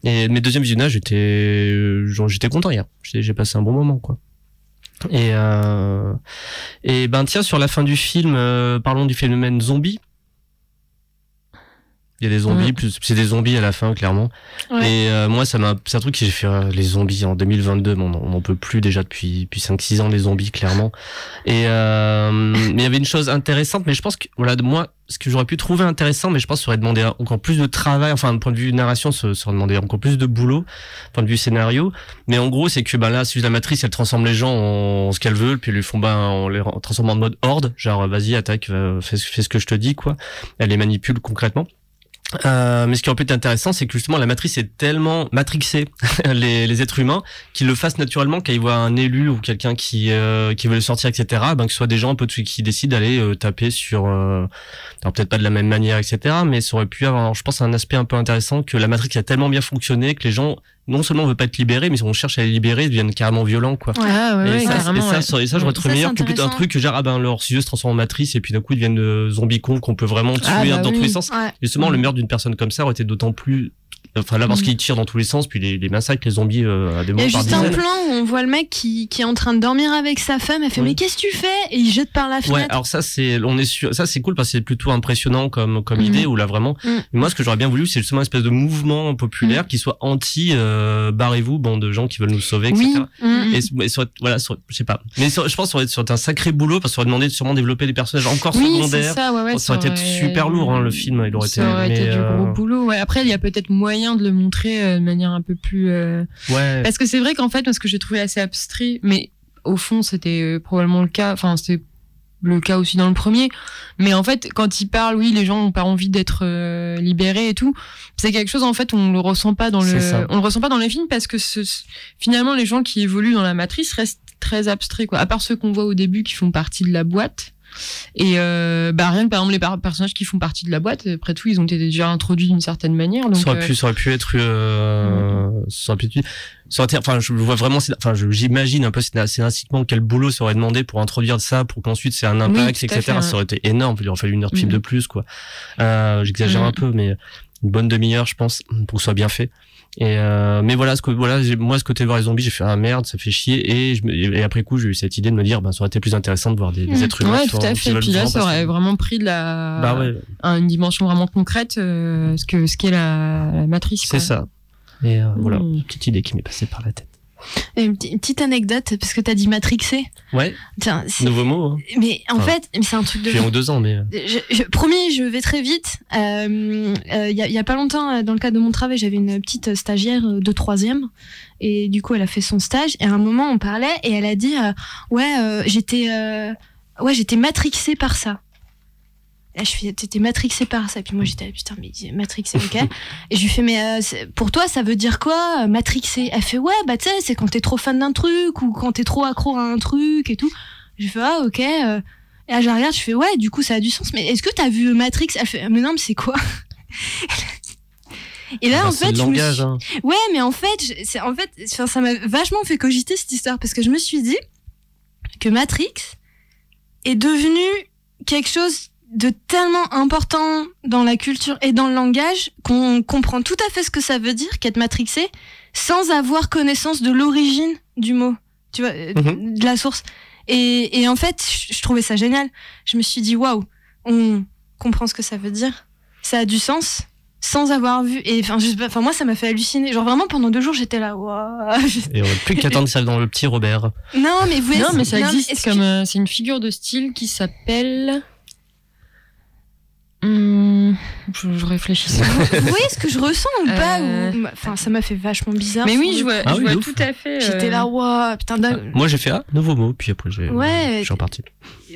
Et mes deuxièmes visionnages, j'étais genre, j'étais content hier. J'ai j'ai passé un bon moment, quoi. Et, euh, et ben tiens, sur la fin du film, euh, parlons du phénomène zombie. Il y a des zombies, plus c'est des zombies à la fin, clairement. Ouais. Et euh, moi, ça m'a, c'est un truc que j'ai fait euh, les zombies en 2022. mais on n'en peut plus déjà depuis depuis 5-6 ans les zombies, clairement. Et euh, mais il y avait une chose intéressante, mais je pense que voilà, de moi, ce que j'aurais pu trouver intéressant, mais je pense que ça aurait demandé encore plus de travail. Enfin, d'un point de vue narration, ça, ça aurait demandé encore plus de boulot, point de vue scénario. Mais en gros, c'est que ben là, si la matrice, elle transforme les gens en ce qu'elle veut, puis ils lui font ben, on les transforme en mode horde, genre vas-y attaque, euh, fais, fais ce que je te dis quoi. Elle les manipule concrètement. Euh, mais ce qui aurait pu être intéressant, c'est que justement la matrice est tellement matrixée les, êtres humains qu'ils le fassent naturellement quand ils voient un élu ou quelqu'un qui euh, qui veut le sortir, etc. Ben que ce soit des gens un peu de- qui décident d'aller euh, taper sur, euh, peut-être pas de la même manière, etc. Mais ça aurait pu avoir, je pense, un aspect un peu intéressant que la matrice a tellement bien fonctionné que les gens non seulement veulent pas être libérés, mais si on cherche à les libérer, ils deviennent carrément violents, quoi. Ah ouais, et, ouais, ça, carrément, et ça, ouais. ça, et ça, j'aurais trouvé meilleur plutôt un truc que genre, ah ben, yeux se transforment en matrice et puis d'un coup, ils deviennent de zombies cons qu'on peut vraiment tuer Ah, bah dans tous les sens. Ouais. Justement, Mm. le meurtre d'une personne comme ça aurait été d'autant plus. Enfin, là, parce Mm. qu'ils tirent dans tous les sens, puis les, les massacres, les zombies euh, à des Il y a juste un plan où on voit le mec qui, qui est en train de dormir avec sa femme. Elle fait Oui. mais qu'est-ce que tu fais? Et il jette par la Ouais, fenêtre. alors ça c'est, on est sûr, ça c'est cool parce que c'est plutôt impressionnant comme comme Mhm. idée où là vraiment. Mm. Moi, ce que j'aurais bien voulu, c'est justement une espèce de mouvement populaire qui soit anti euh, barrez-vous, bande de gens qui veulent nous sauver, etc. Oui. Mm. Et, et aurait- voilà, je sais pas. Mais je pense que ça aurait, été un sacré boulot parce ça aurait demandé de sûrement développer des personnages encore Oui, secondaires. ça, ouais, ouais, ça aurait été super lourd, hein, le film, il aurait été- Ça aurait été mais, du euh, gros boulot. Ouais. Après, il y a peut-être moyen de le montrer euh, de manière un peu plus. euh, Ouais. Parce que c'est vrai qu'en fait, moi, ce que j'ai trouvé assez abstrait, mais au fond, c'était euh, probablement le cas. Enfin, c'était le cas aussi dans le premier. Mais en fait, quand il parle, oui, les gens ont pas envie d'être euh, libérés et tout. C'est quelque chose, en fait, on le ressent pas dans le, ça. on le ressent pas dans les films parce que ce- finalement, les gens qui évoluent dans la matrice restent très abstraits, quoi. À part ceux qu'on voit au début qui font partie de la boîte. Et euh, bah rien que par exemple les par- personnages qui font partie de la boîte, après tout, ils ont été déjà introduits d'une certaine manière. Donc, ça aurait euh, pu, ça aurait pu être, euh, ça aurait pu être- ça aurait été- enfin, je vois vraiment, c'est- enfin, j'imagine un peu scénar- scénaristiquement quel boulot ça aurait demandé pour introduire ça, pour qu'ensuite c'est un impact, etc. fait. Ça aurait été énorme. Il aurait fallu une heure de film de plus, quoi. Euh, j'exagère un peu, mais une bonne demi-heure, je pense, pour que ce soit bien fait. Et euh, mais voilà, ce que voilà, moi, ce côté voir les zombies, j'ai fait ah merde, ça fait chier. Et, je me- et après coup, j'ai eu cette idée de me dire, ben, ça aurait été plus intéressant de voir des, des Mhm. êtres humains. Ouais, tout à fait. Puis là, ça aurait vraiment pris de la, Bah ouais, une dimension vraiment concrète, euh, ce que ce qu'est la, la matrice. c'est ça. Et euh, voilà, Mhm. petite idée qui m'est passée par la tête. Et Une, petite- anecdote parce que t'as dit matrixé. Ouais, Tiens, nouveau mot. Hein. mais en Enfin, fait, c'est un truc de. Un ou deux ans, mais. euh, Je, je, promis, je vais très vite. Il euh, euh, y, a, y a pas longtemps, euh, dans le cadre de mon travail, j'avais une petite stagiaire euh, de troisième. Et du coup, elle a fait son stage. Et à un moment, on parlait et elle a dit euh, Ouais, euh, j'étais euh, ouais, j'étais matrixée par ça. Et je fais T'étais matrixée par ça. Puis moi, j'étais Putain, mais matrixée, ok. et je lui fais Mais euh, pour toi, ça veut dire quoi, euh, matrixée? Elle fait Ouais, bah tu sais, c'est quand t'es trop fan d'un truc ou quand t'es trop accro à un truc et tout. Je fais Ah, ok. euh, et là, je la regarde, je fais ouais, du coup, ça a du sens. Mais est-ce que t'as vu Matrix? Elle fait mais non, mais c'est quoi? Et là, Ah bah, en c'est fait, je me suis- hein. ouais, mais en fait, c'est en fait, ça m'a vachement fait cogiter cette histoire parce que je me suis dit que Matrix est devenu quelque chose de tellement important dans la culture et dans le langage qu'on comprend tout à fait ce que ça veut dire qu'être matrixé sans avoir connaissance de l'origine du mot, tu vois, euh, Mhm. de la source. Et, et en fait, je, trouvais ça génial. Je me suis dit, waouh, on comprend ce que ça veut dire. Ça a du sens sans avoir vu. Et enfin, je sais pas, enfin moi, ça m'a fait halluciner. Genre vraiment, pendant deux jours, j'étais là, waouh. Et on n'a plus qu'attendre ça dans le petit Robert. Non, mais vous Non, mais ça non, existe que- euh, c'est une figure de style qui s'appelle. Hum, je, je réfléchis. Vous voyez ce que je ressens ou pas Euh, Enfin, ça m'a fait vachement bizarre. Mais oui, je vois, Ah je oui, vois de ouf. tout à fait. euh, J'étais là, waouh, putain, d'un- Moi, j'ai fait ah, nouveau mot, puis après, j'ai, Ouais. je suis reparti.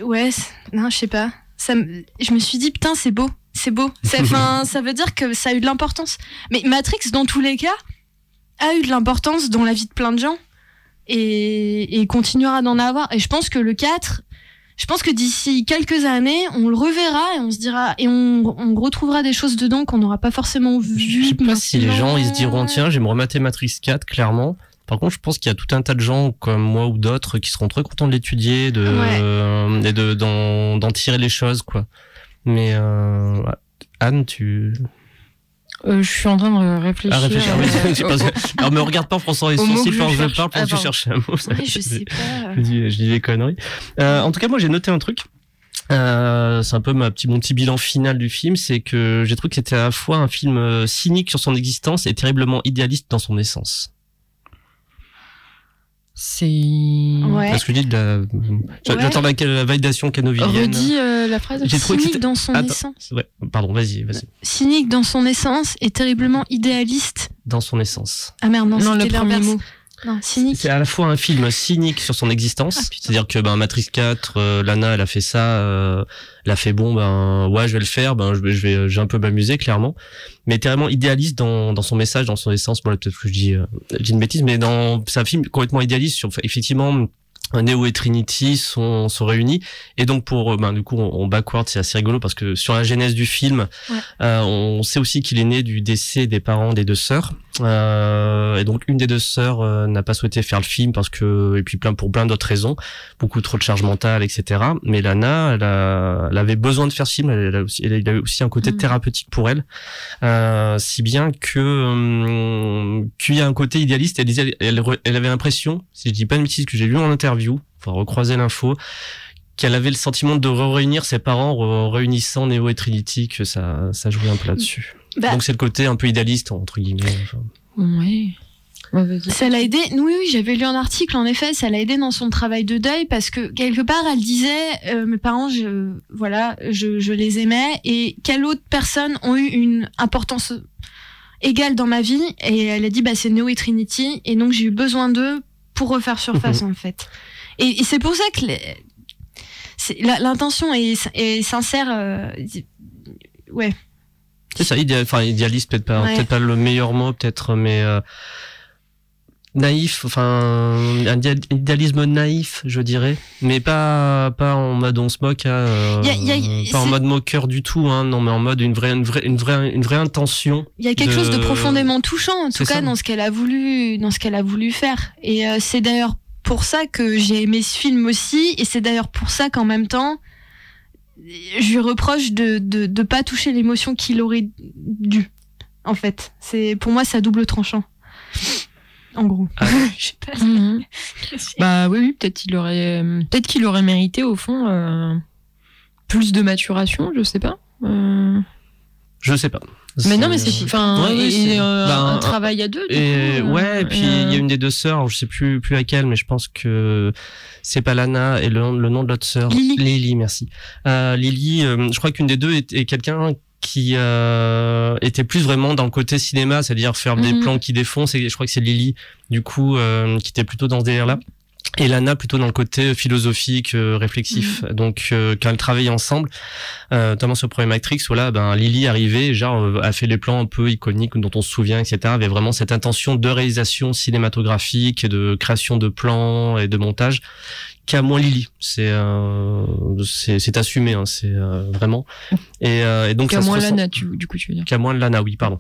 Ouais, non, je sais pas. Ça, je me suis dit, putain, c'est beau, c'est beau. Enfin, ça veut dire que ça a eu de l'importance. Mais Matrix, dans tous les cas, a eu de l'importance dans la vie de plein de gens et, et continuera d'en avoir. Et je pense que le 4, je pense que d'ici quelques années, on le reverra et on se dira et on, on retrouvera des choses dedans qu'on n'aura pas forcément vues. Je sais pas si les gens ils se diront tiens, me remater Matrix 4 clairement. Par contre, je pense qu'il y a tout un tas de gens comme moi ou d'autres qui seront très contents de l'étudier, de Ouais. et de d'en tirer les choses quoi. Mais euh. Anne, tu euh, je suis en train de réfléchir. ah réfléchis. euh, oui, parce Alors me regarde pas en fronçant les sourcils quand je je parle Ah, pour que tu pardon. cherches un mot. Je sais pas. je, dis, je dis des conneries. Euh, en tout cas, moi j'ai noté un truc. Euh, c'est un peu ma petit, mon petit bilan final du film, c'est que j'ai trouvé que c'était à la fois un film euh, cynique sur son existence et terriblement idéaliste dans son essence. C'est. Ouais. Parce que je dis de la... Ouais. J'attends la, validation canovillienne. Redis euh, la phrase. Cynique dans son Attends. essence. Ouais, pardon, vas-y, vas-y. Cynique dans son essence et terriblement idéaliste. Dans son essence. Ah merde, non, Non, le premier mot. Non, cynique. C'est à la fois un film cynique sur son existence, Ah, c'est-à-dire que ben Matrix 4, euh, Lana elle a fait ça, euh, elle a fait bon ben ouais je vais le faire, ben je vais je vais j'ai un peu m'amuser clairement, mais terriblement idéaliste dans dans son message, dans son essence. Bon peut-être que je dis euh, je dis une bêtise, mais dans c'est un film complètement idéaliste sur effectivement Neo et Trinity sont, sont réunis. Et donc pour euh, ben du coup on, on backward c'est assez rigolo parce que sur la genèse du film Ouais. euh, on sait aussi qu'il est né du décès des parents des deux sœurs. Euh, et donc une des deux sœurs euh, n'a pas souhaité faire le film parce que et puis plein pour plein d'autres raisons beaucoup trop de charge mentale etc mais Lana elle, a, elle avait besoin de faire ce film. Elle, a aussi elle a eu aussi un côté Mhm. thérapeutique pour elle. Euh, si bien que hum, qu'il y a un côté idéaliste. Elle disait elle, elle avait l'impression si je dis pas de bêtises que j'ai lu en interview faut recroiser l'info qu'elle avait le sentiment de réunir ses parents en réunissant Neo et Trinity que ça ça jouait un peu là-dessus Bah, donc c'est le côté un peu idéaliste entre guillemets enfin. Vas-y. Ça l'a aidé. Oui, oui, j'avais lu un article. En effet, ça l'a aidé dans son travail de deuil parce que quelque part, elle disait, euh, mes parents, je, voilà, je, je les aimais et quelle autre personne ont eu une importance égale dans ma vie? Et elle a dit, bah c'est Neo et Trinity et donc j'ai eu besoin d'eux pour refaire surface en fait. Et, et c'est pour ça que l'intention est, est sincère. euh, ouais. C'est ça, idéal, enfin idéaliste peut-être pas, Ouais. peut-être pas le meilleur mot peut-être, mais euh, naïf, enfin un idéal- idéalisme naïf, je dirais, mais pas pas en mode on se moque, hein, euh, Y a- y a- pas en mode moqueur du tout, hein, non, mais en mode une vraie une vraie une vraie une vraie intention. Il y a quelque de- chose de profondément touchant, en tout cas, ça. dans ce qu'elle a voulu, dans ce qu'elle a voulu faire. Et euh, c'est d'ailleurs pour ça que j'ai aimé ce film aussi, et c'est d'ailleurs pour ça qu'en même temps, je lui reproche de de, de pas toucher l'émotion qu'il aurait dû. En fait, c'est pour moi, c'est à double tranchant. En gros. Ah. Je sais pas. Mhm. Bah oui, oui peut-être qu'il aurait, peut-être qu'il aurait mérité au fond euh, plus de maturation, je sais pas. Euh, Je sais pas. Mais non, mais c'est, enfin, Ouais, euh, ben, un travail à deux. Et coup, euh, ouais, et puis il euh, y a une des deux sœurs, je sais plus plus laquelle, mais je pense que c'est pas Lana et le, le nom de l'autre sœur. Lily. Lily, merci. Euh, Lily, euh, je crois qu'une des deux est, est quelqu'un qui euh, était plus vraiment dans le côté cinéma, c'est-à-dire faire des Mhm. plans qui défoncent. Et je crois que c'est Lily, du coup, euh, qui était plutôt dans ce délire-là. Et Lana plutôt dans le côté philosophique, euh, réflexif. Donc euh, quand elles travaillaient ensemble, euh, notamment sur le premier Matrix, où là, ben Lily arrivait, genre euh, a fait les plans un peu iconiques dont on se souvient, etc. Avait vraiment cette intention de réalisation cinématographique, et de création de plans et de montage qu'a moins Lily. C'est euh, c'est assumé, hein, c'est euh, vraiment. Et, euh, et donc qu'à moins Lana, tu, du coup, tu veux dire. Qu'à moins Lana, oui, pardon.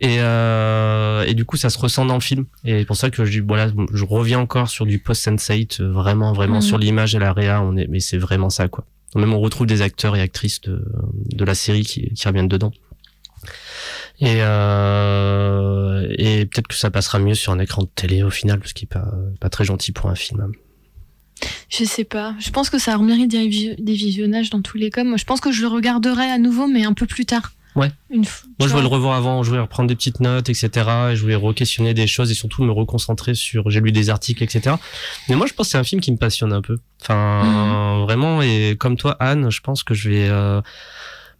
Et, euh, et du coup, ça se ressent dans le film. Et c'est pour ça que je dis, voilà, je reviens encore sur du post-sensate, euh, vraiment, vraiment Mhm. sur l'image et la réa, on est, mais c'est vraiment ça, quoi. Même on retrouve des acteurs et actrices de, de la série qui, qui reviennent dedans. Et, euh, et peut-être que ça passera mieux sur un écran de télé au final, parce qu'il est pas, pas très gentil pour un film. Je sais pas. Je pense que ça mérite des, visio- des visionnages dans tous les cas. Moi, je pense que je le regarderai à nouveau, mais un peu plus tard. Ouais. Une. Moi, je voulais le revoir avant, je voulais reprendre des petites notes, etc. Et je voulais re-questionner des choses et surtout me reconcentrer sur. J'ai lu des articles, etc. Mais moi, je pense que c'est un film qui me passionne un peu. Enfin, vraiment. Et comme toi, Anne, je pense que je vais euh,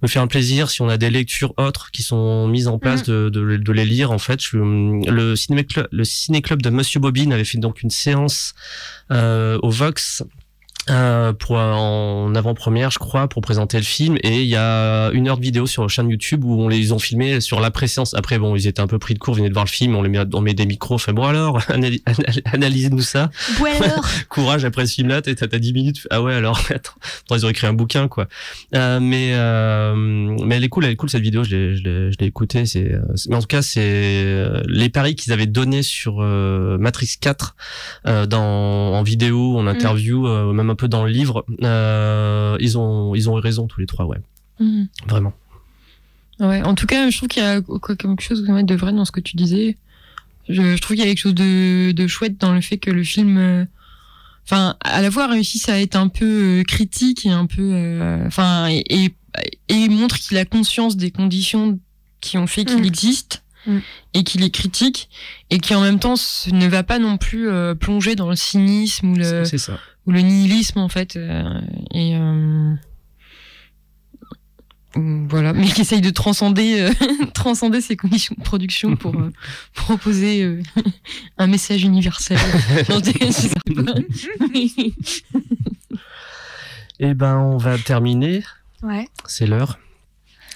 me faire un plaisir si on a des lectures autres qui sont mises en place de, de, de les lire. En fait, je, le ciné club, le ciné club de Monsieur Bobine avait fait donc une séance euh, au Vox euh, pour en avant-première, je crois, pour présenter le film. Et il y a une heure de vidéo sur la chaîne YouTube où on les ont filmés sur l'après-séance. Après, bon, ils étaient un peu pris de court, venaient de voir le film, on les met, on met des micros, fait bon alors, analy- anal- analysez-nous ça. Ouais, alors? Courage après ce film-là, t'as t'as 10 minutes. Ah ouais, alors, attends, ils ont écrit un bouquin, quoi. Euh, mais, euh, mais elle est cool, elle est cool cette vidéo, je l'ai, je l'ai, je l'ai écoutée. C'est, euh, c'est- mais en tout cas, c'est euh, les paris qu'ils avaient donnés sur euh, Matrix 4 euh, dans, en vidéo, en interview, euh, même un peu dans le livre. Euh, ils ont, ils ont eu raison tous les trois, ouais, Mhm. vraiment. Ouais, en tout cas, je trouve qu'il y a quelque chose de vrai dans ce que tu disais. Je, je trouve qu'il y a quelque chose de, de chouette dans le fait que le film euh, enfin, à la fois réussissent à être un peu euh, critique et un peu, euh, enfin, et, et, et montre qu'il a conscience des conditions qui ont fait qu'il Mm. existe Mm. et qu'il est critique et qui en même temps ne va pas non plus euh, plonger dans le cynisme ou le C'est ça. Ou le nihilisme en fait euh, et euh, voilà mais qui essaye de transcender euh, transcender ses conditions de production pour euh, proposer euh, un message universel Non, pas. Eh ben, on va terminer. Ouais. C'est l'heure.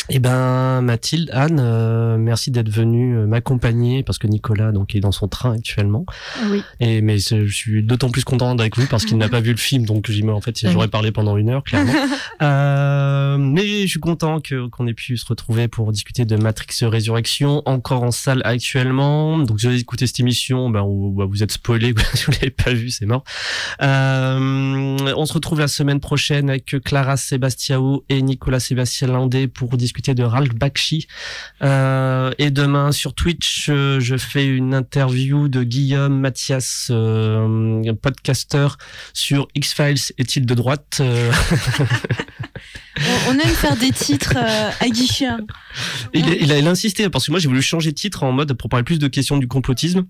Eh ben, Mathilde, Anne, euh, merci d'être venue euh, m'accompagner parce que Nicolas donc est dans son train actuellement. Oui. Et mais je suis d'autant plus content avec vous parce qu'il n'a pas vu le film, donc j'y en fait j'aurais parlé pendant une heure clairement. Euh, mais je suis content que qu'on ait pu se retrouver pour discuter de Matrix Résurrection encore en salle actuellement. Donc si vous avez écouté cette émission, ben ou- bah, vous êtes spoilé si vous l'avez pas vu, c'est mort. Euh, on se retrouve la semaine prochaine avec Clara Sebastiao et Nicolas Sébastien Landé pour discuter de Ralph Bakshi. Euh, et demain sur Twitch, euh, je fais une interview de Guillaume Mathias, euh, podcasteur sur X-Files est-il de droite Euh, On, aime faire des titres à guichet. il, a, il a il a insisté parce que moi j'ai voulu changer de titre en mode pour parler plus de questions du complotisme.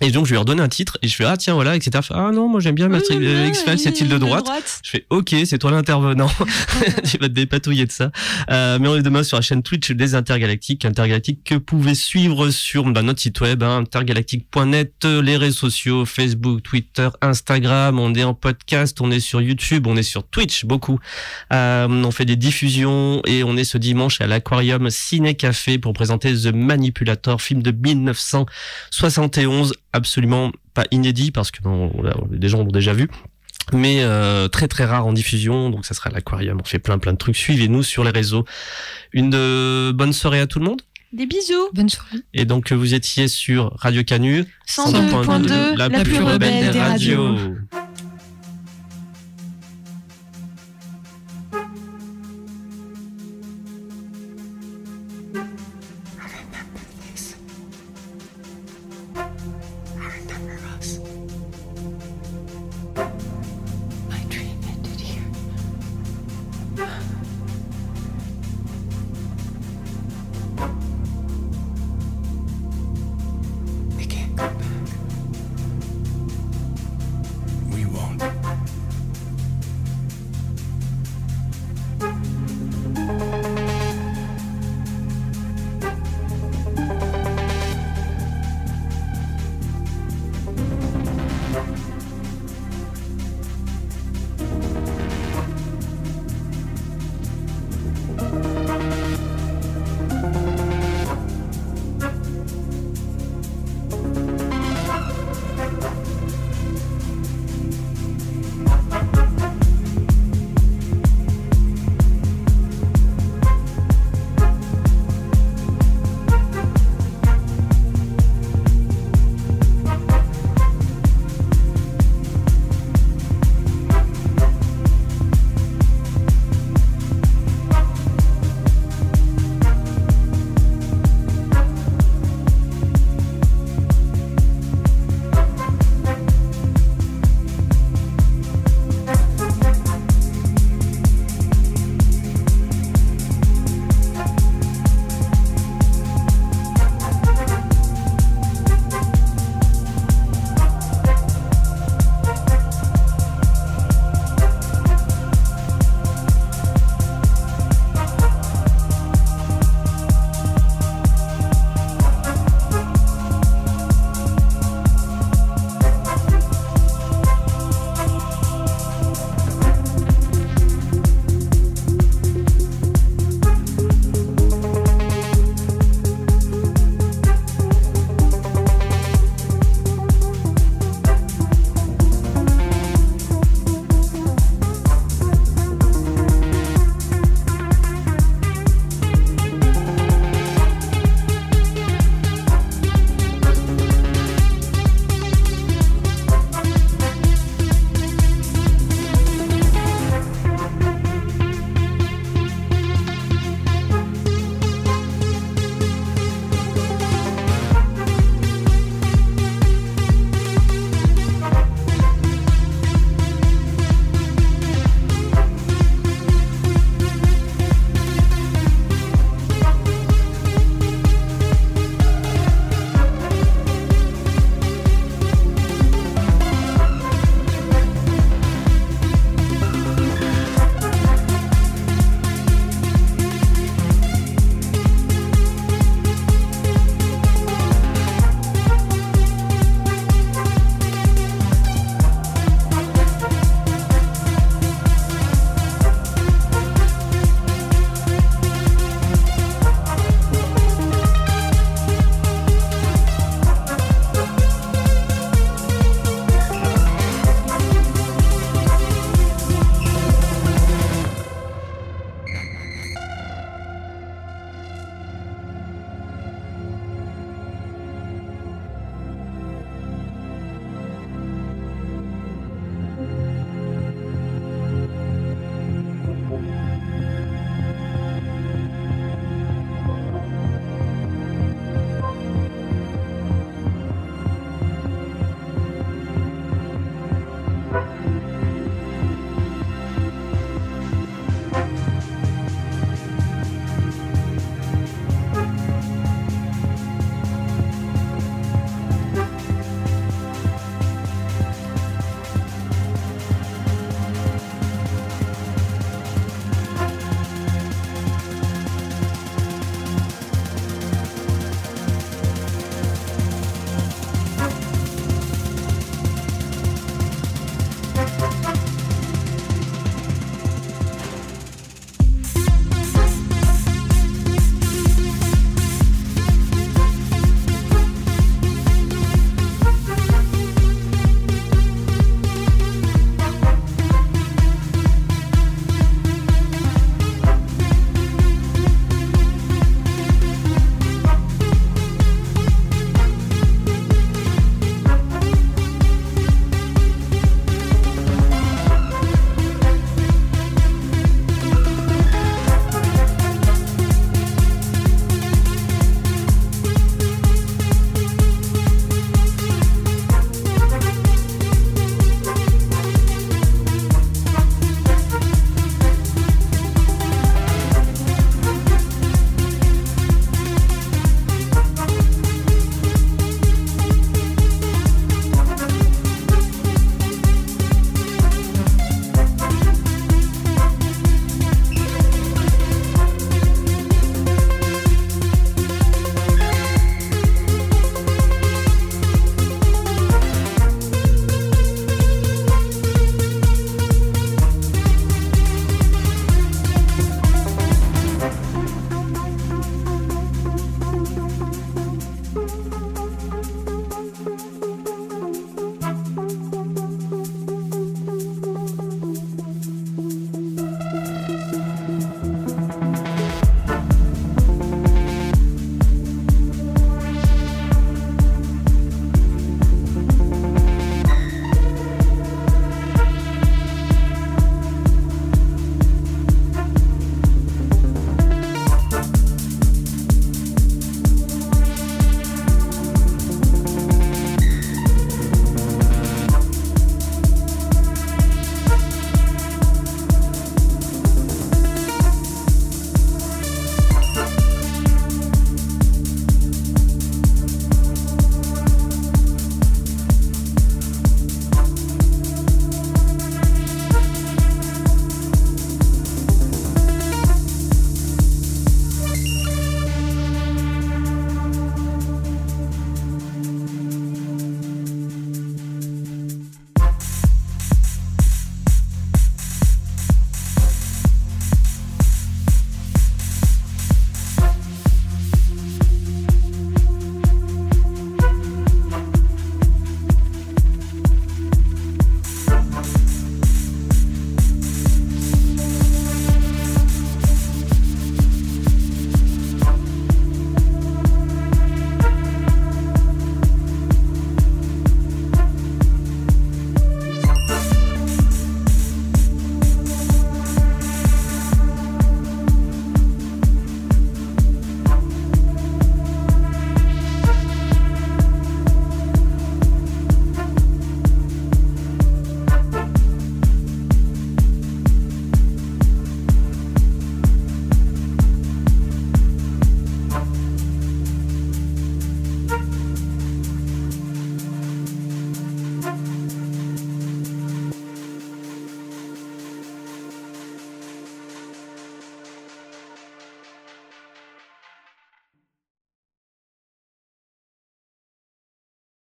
Et donc je lui ai redonné un titre et je fais ah tiens voilà etc. Ah non moi j'aime bien Matrix Oui, euh, X-Files c'est-il de de droite droite. Je fais ok, c'est toi l'intervenant. tu vas te dépatouiller de ça. Euh, mais on est demain sur la chaîne Twitch des Intergalactiques, Intergalactiques que vous pouvez suivre sur bah, notre site web hein, intergalactique.net, euh, les réseaux sociaux, Facebook, Twitter, Instagram. On est en podcast, on est sur YouTube, on est sur Twitch beaucoup. Euh, on fait des diffusions et on est ce dimanche à l'Aquarium Ciné Café pour présenter The Manipulator, film de 1971, absolument pas inédit parce que bon, là, des gens l'ont déjà vu mais euh, très très rare en diffusion, donc ça sera l'aquarium. On fait plein plein de trucs. Suivez-nous sur les réseaux. Une euh, bonne soirée à tout le monde. Des bisous. bonne soirée Et donc vous étiez sur Radio Canu 102.2, la, la plus rebelle des radios. radios.